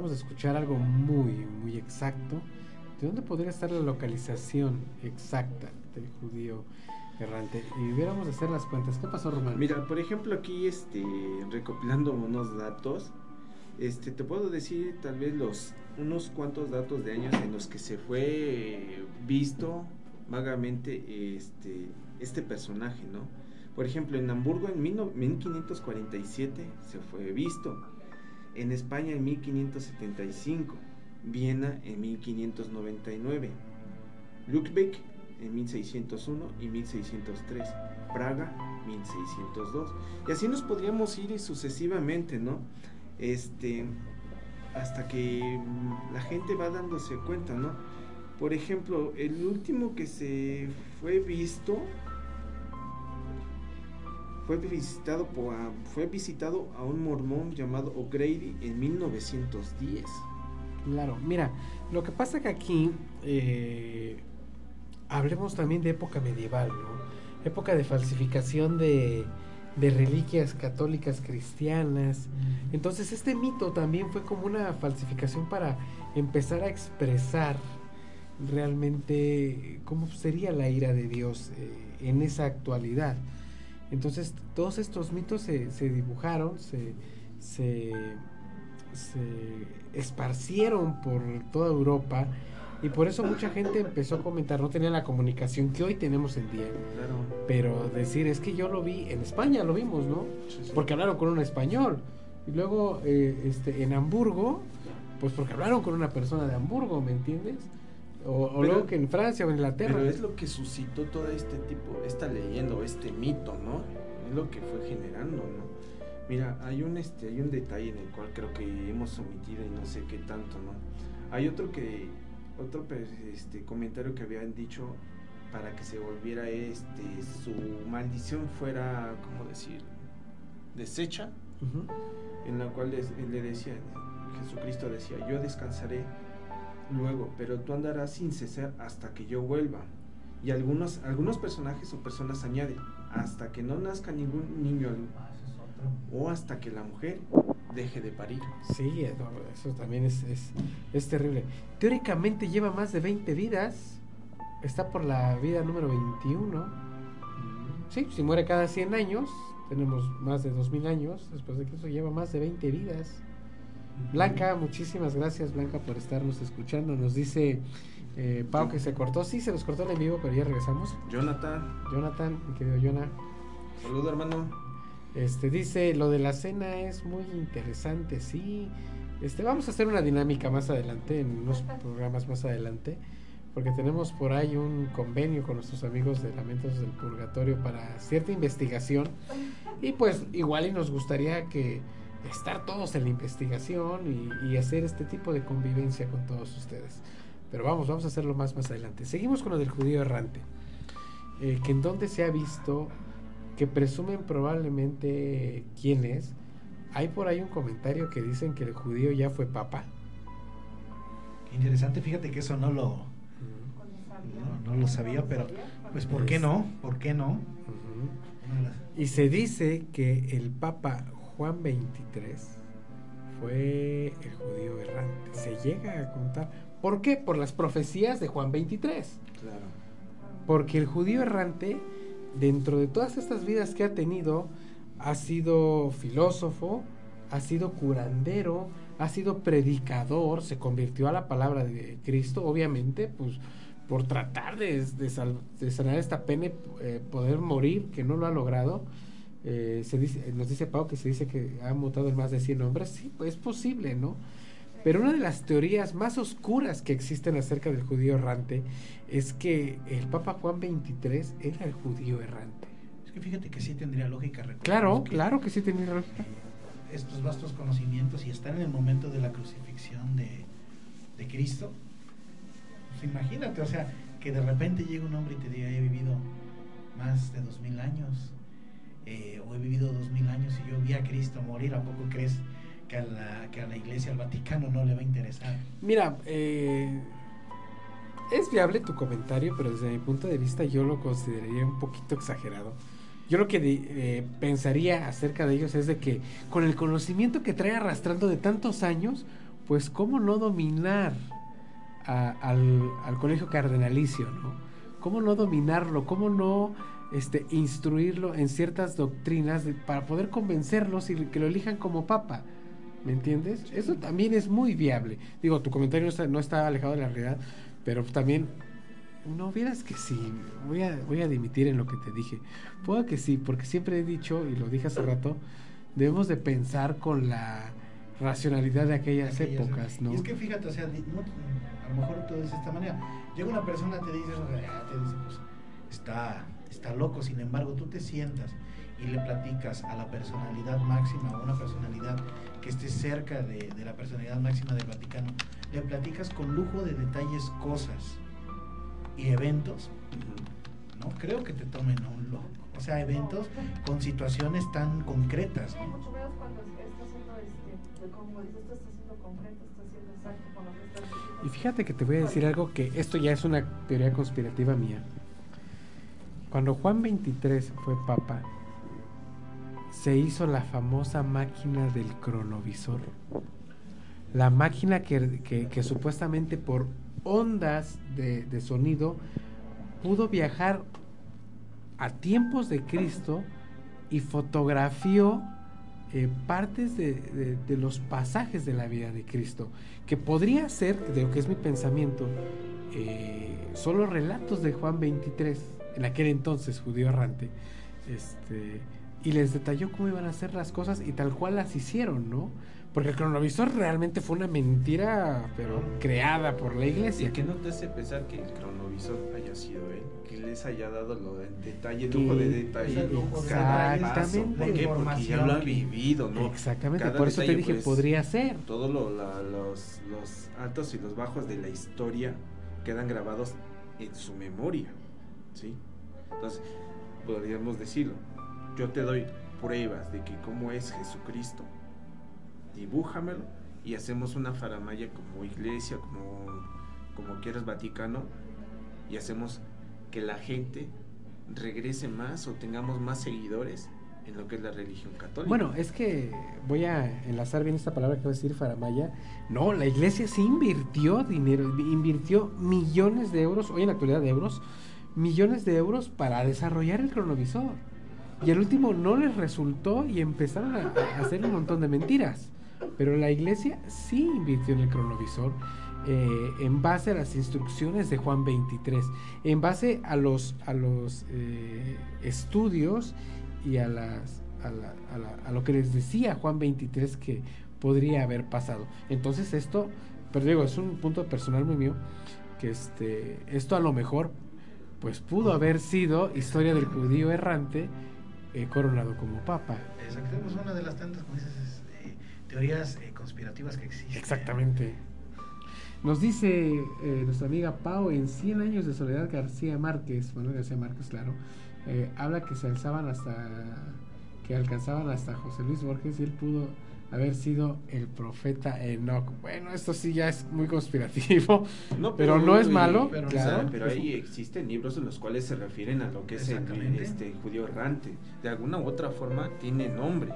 De escuchar algo muy, muy exacto. ¿De dónde podría estar la localización exacta del judío errante? Y hubiéramos hacer las cuentas. ¿Qué pasó, Román? Mira, por ejemplo, aquí este, recopilando unos datos, este, te puedo decir tal vez los unos cuantos datos de años en los que se fue visto vagamente este, este personaje, ¿no? Por ejemplo, en Hamburgo en 1547 se fue visto en España en 1575, Viena en 1599, Lübeck en 1601 y 1603, Praga 1602. Y así nos podríamos ir sucesivamente, ¿no? Este hasta que la gente va dándose cuenta, ¿no? Por ejemplo, el último que se fue visto fue visitado, por, fue visitado a un mormón llamado O'Grady en 1910. Claro, mira, lo que pasa que aquí eh, hablemos también de época medieval, ¿no? Época de falsificación de, de reliquias católicas cristianas. Entonces este mito también fue como una falsificación para empezar a expresar realmente cómo sería la ira de Dios eh, en esa actualidad. Entonces todos estos mitos se, se dibujaron, se, se, se esparcieron por toda Europa y por eso mucha gente empezó a comentar, no tenía la comunicación que hoy tenemos en día. Pero decir, es que yo lo vi, en España lo vimos, ¿no? Porque hablaron con un español. Y luego eh, este, en Hamburgo, pues porque hablaron con una persona de Hamburgo, ¿me entiendes? O, o luego que en Francia o en Inglaterra. Pero es lo que suscitó todo este tipo, esta leyenda o este mito, ¿no? Es lo que fue generando, ¿no? Mira, hay un este, hay un detalle en el cual creo que hemos omitido y no sé qué tanto, ¿no? Hay otro que otro este comentario que habían dicho para que se volviera este su maldición fuera, ¿cómo decir? deshecha, en la cual les- le decía Jesucristo decía, "Yo descansaré luego, pero tú andarás sin cesar hasta que yo vuelva." Y algunos algunos personajes o personas añaden, "Hasta que no nazca ningún niño o hasta que la mujer deje de parir." Sí, eso también es, es, es terrible. Teóricamente lleva más de 20 vidas. Está por la vida número 21. Sí, si muere cada 100 años, tenemos más de 2000 años. Después de que eso lleva más de 20 vidas. Blanca, muchísimas gracias Blanca por estarnos escuchando. Nos dice eh, Pau que se cortó. Sí, se nos cortó el en vivo, pero ya regresamos. Jonathan, Jonathan, mi querido Jonah. saludo hermano. Este dice, lo de la cena es muy interesante, sí. Este, vamos a hacer una dinámica más adelante, en unos programas más adelante, porque tenemos por ahí un convenio con nuestros amigos de Lamentos del Purgatorio para cierta investigación. Y pues igual y nos gustaría que estar todos en la investigación y, y hacer este tipo de convivencia con todos ustedes. Pero vamos, vamos a hacerlo más más adelante. Seguimos con lo del judío errante. Eh, que en donde se ha visto que presumen probablemente quién es. Hay por ahí un comentario que dicen que el judío ya fue papa. Qué interesante, fíjate que eso no lo, no, no lo sabía, pero pues ¿por qué no? ¿Por qué no? Y se dice que el papa Juan 23 fue el judío errante. Se llega a contar. ¿Por qué? Por las profecías de Juan 23. Claro. Porque el judío errante, dentro de todas estas vidas que ha tenido, ha sido filósofo, ha sido curandero, ha sido predicador, se convirtió a la palabra de Cristo, obviamente, pues por tratar de, de sal- de sanar esta pena, y, eh, poder morir, que no lo ha logrado. Eh, se dice, nos dice Pau que se dice que ha mutado en más de 100 hombres. Sí, pues es posible, ¿no? Pero una de las teorías más oscuras que existen acerca del judío errante es que el Papa Juan XXIII era el judío errante. Es que fíjate que sí tendría lógica. Claro, que claro que sí tenía lógica. Estos vastos conocimientos y estar en el momento de la crucifixión de, de Cristo. Pues imagínate, o sea, que de repente llega un hombre y te diga, he vivido más de dos mil años, eh, o he vivido dos mil años y yo vi a Cristo morir, ¿a poco crees que a la, que a la iglesia, al Vaticano no le va a interesar? Mira, eh, es viable tu comentario, pero desde mi punto de vista yo lo consideraría un poquito exagerado. Yo lo que eh, pensaría acerca de ellos es de que con el conocimiento que trae arrastrando de tantos años, pues cómo no dominar a- al, al colegio cardenalicio, ¿no? ¿Cómo no dominarlo? ¿Cómo no este, instruirlo en ciertas doctrinas de- para poder convencerlos y que lo elijan como papa? ¿Me entiendes? Eso también es muy viable. Digo, tu comentario no está, no está alejado de la realidad, pero también no vieras que sí. Voy a, voy a dimitir en lo que te dije. Puedo que sí, porque siempre he dicho, y lo dije hace rato, debemos de pensar con la racionalidad de aquellas, Aquellas- épocas, ¿no? Y es que fíjate, o sea, no- a lo mejor tú dices de esta manera. Llega una persona, te dice, "Ah", te dice, pues, está, está loco, sin embargo, tú te sientas y le platicas a la personalidad máxima o una personalidad que esté cerca de, de la personalidad máxima del Vaticano, le platicas con lujo de detalles cosas y eventos, no creo que te tomen a un loco. O sea, eventos con situaciones tan concretas. ¿no? Mucho menos cuando está haciendo, este, como dices, tú estás siendo concreto, estás siendo exacto con lo que estás diciendo. Y fíjate que te voy a decir algo que esto ya es una teoría conspirativa mía. Cuando Juan 23 fue papa, se hizo la famosa máquina del cronovisor. la máquina que, que- supuestamente por ondas de, de sonido pudo viajar a tiempos de Cristo y fotografió eh, partes de, de- de los pasajes de la vida de Cristo, que podría ser, de lo que es mi pensamiento, eh, solo relatos de Juan 23, en aquel entonces judío errante, este, y les detalló cómo iban a hacer las cosas y tal cual las hicieron, ¿no? Porque el cronovisor realmente fue una mentira, pero creada por la Y iglesia. que no te hace pensar que el cronovisor haya sido él, que les haya dado lo de detalle, Que- lujo de detalle, paso. ¿Por qué? Porque ya lo ha vivido, ¿no? Exactamente, Cada por eso te dije, pues, podría ser. Todos lo- los, los altos y los bajos de la historia quedan grabados en su memoria, ¿sí? Entonces, podríamos decirlo, yo te doy pruebas de que cómo es Jesucristo, dibújamelo y hacemos una faramaya como iglesia, como, como quieras Vaticano, y hacemos que la gente regrese más o tengamos más seguidores en lo que es la religión católica. Bueno, es que voy a enlazar bien esta palabra que va a decir Faramaya. No, la iglesia sí invirtió dinero, invirtió millones de euros, hoy en la actualidad de euros, millones de euros para desarrollar el cronovisor. Y el último no les resultó y empezaron a, hacer un montón de mentiras. Pero la iglesia sí invirtió en el cronovisor eh, en base a las instrucciones de Juan 23, en base a los, a los eh, estudios y a, las, a, la- a la- a lo que les decía Juan 23 que podría haber pasado. Entonces esto, pero digo, es un punto personal muy mío, que este, esto a lo mejor pues pudo haber sido historia del judío errante eh, coronado como papa. Exacto, es una de las tantas, como dices, es, eh, teorías eh, conspirativas que existen. Exactamente. Nos dice eh, nuestra amiga Pau en 100 años de soledad García Márquez, Manuel García Márquez, claro, eh, habla que se alzaban hasta, que alcanzaban hasta José Luis Borges y él pudo haber sido el profeta Enoch. Bueno, esto sí ya es muy conspirativo, pero, no es malo, pero, claro. pero ahí existen libros en los cuales se refieren a lo que es el, este, judío errante. De alguna u otra forma tiene nombres.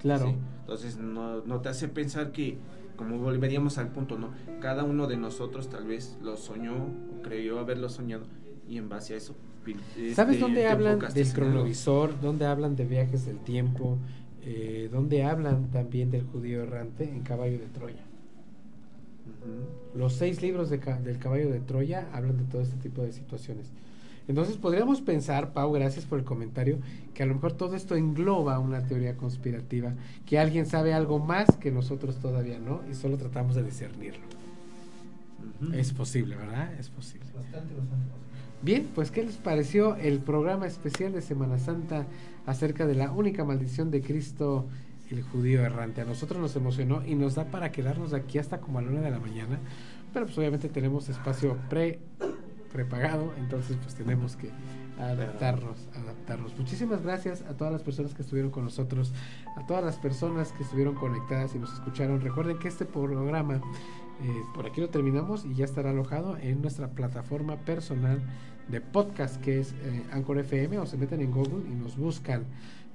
Claro. ¿sí? Entonces no, no te hace pensar que, como volveríamos al punto, ¿no? Cada uno de nosotros tal vez lo soñó o creyó haberlo soñado y en base a eso... pil- ¿Sabes este, dónde hablan del cronovisor? ¿Dónde hablan de viajes del tiempo? Eh, ¿Dónde hablan también del judío errante? En Caballo de Troya. Los seis libros de del caballo de Troya hablan de todo este tipo de situaciones. Entonces podríamos pensar, Pau, gracias por el comentario, que a lo mejor todo esto engloba una teoría conspirativa, que alguien sabe algo más que nosotros todavía no, y solo tratamos de discernirlo. Es posible, ¿verdad? Es posible. Bastante, bastante posible. Bien, pues ¿qué les pareció el programa especial de Semana Santa acerca de la única maldición de Cristo, el judío errante? A nosotros nos emocionó y nos da para quedarnos aquí hasta como a la una de la mañana, pero pues obviamente tenemos espacio pre prepagado, entonces pues tenemos que adaptarnos, adaptarnos. Muchísimas gracias a todas las personas que estuvieron con nosotros, a todas las personas que estuvieron conectadas y nos escucharon. Recuerden que este programa eh, por aquí lo terminamos y ya estará alojado en nuestra plataforma personal de podcast que es eh, Anchor FM o se meten en Google y nos buscan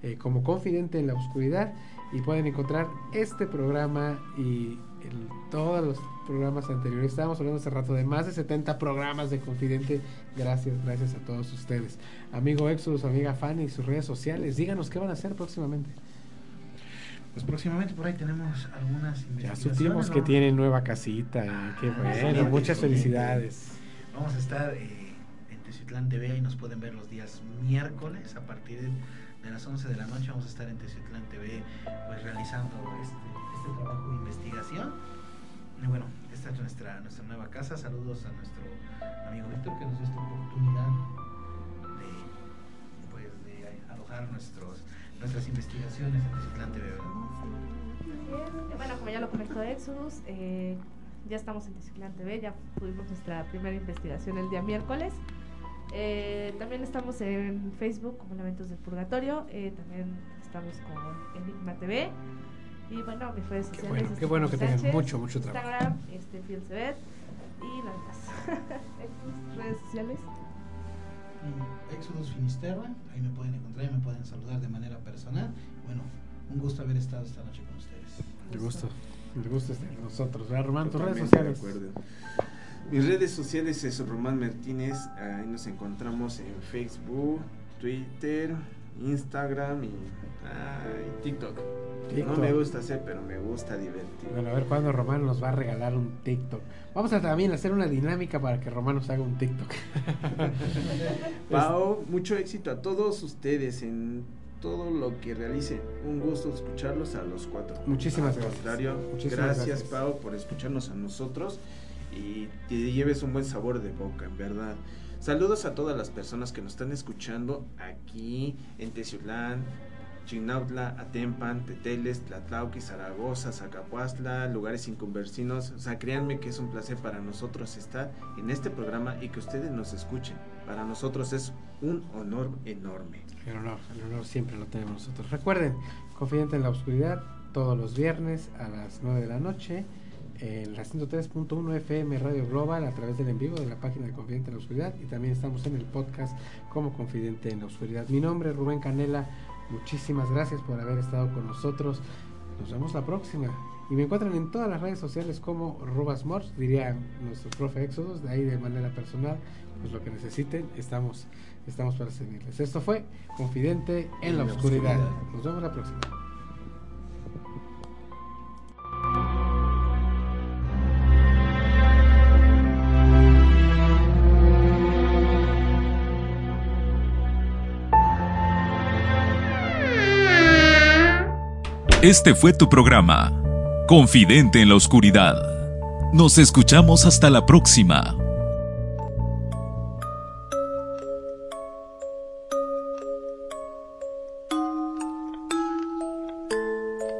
eh, como Confidente en la Oscuridad y pueden encontrar este programa y el- todos los programas anteriores. Estábamos hablando hace rato de más de 70 programas de Confidente. Gracias, gracias a todos ustedes. Amigo Exodus, amiga Fanny, sus redes sociales, díganos qué van a hacer próximamente. Pues próximamente por ahí tenemos algunas Ya supimos que tienen nueva casita, qué bueno, muchas felicidades. Vamos a estar eh, en Teciutlán TV y nos pueden ver los días miércoles a partir de las 11 de la noche. Vamos a estar en Teciutlán TV pues realizando este, este trabajo de investigación. Y bueno, esta es nuestra, nuestra nueva casa. Saludos a nuestro amigo Víctor que nos dio esta oportunidad de, pues, de alojar nuestros, nuestras investigaciones en Teciutlán TV. ¿verdad? Bien, Bueno, como ya lo comentó Exodus, eh, ya estamos en Teciutlán TV, ya tuvimos nuestra primera investigación el día miércoles. Eh, también estamos en Facebook como Lamentos del Purgatorio, eh, también estamos con Enigma TV. Y bueno, mis redes Qué sociales. bueno, qué bueno que tengan Sánchez, mucho, mucho trabajo. Instagram, este, Fielcebet y. Exodus, redes sociales. Exodus Finisterra, ahí me pueden encontrar y me pueden saludar de manera personal. Bueno, un gusto haber estado esta noche con ustedes. De gusto. El gusto es de nosotros, ¿verdad, Román? ¿Tus redes sociales? Mis redes sociales es Román Martínez. Ahí nos encontramos en Facebook, Twitter, Instagram y, ah, y TikTok. TikTok. No me gusta hacer, pero me gusta divertir. Bueno, a ver cuándo Román nos va a regalar un TikTok. Vamos a también hacer una dinámica para que Román nos haga un TikTok. Pau, mucho éxito a todos ustedes en todo lo que realicen. Un gusto escucharlos a los cuatro. Muchísimas Al gracias. Muchísimas gracias, gracias. Pau por escucharnos a nosotros y te lleves un buen sabor de boca, en verdad. Saludos a todas las personas que nos están escuchando aquí en Teciutlán, Chignautla, Atempan, Teteles, Tlatlauqui, Zaragoza, Zacapuastla, lugares inconversinos. O sea, créanme que es un placer para nosotros estar en este programa y que ustedes nos escuchen. Para nosotros es un honor enorme. El honor, el honor siempre lo tenemos nosotros. Recuerden, Confidente en la Oscuridad, todos los viernes a las 9 de la noche, en la 103.1 FM Radio Global, a través del en vivo de la página de Confidente en la Oscuridad, y también estamos en el podcast como Confidente en la Oscuridad. Mi nombre es Rubén Canela, muchísimas gracias por haber estado con nosotros. Nos vemos la próxima. Y me encuentran en todas las redes sociales como Rubas Mors, diría nuestro profe Éxodos, de ahí de manera personal, pues lo que necesiten, estamos, estamos para servirles. Esto fue Confidente en la, oscuridad. Nos vemos la próxima. Este fue tu programa, Confidente en la Oscuridad. Nos escuchamos hasta la próxima.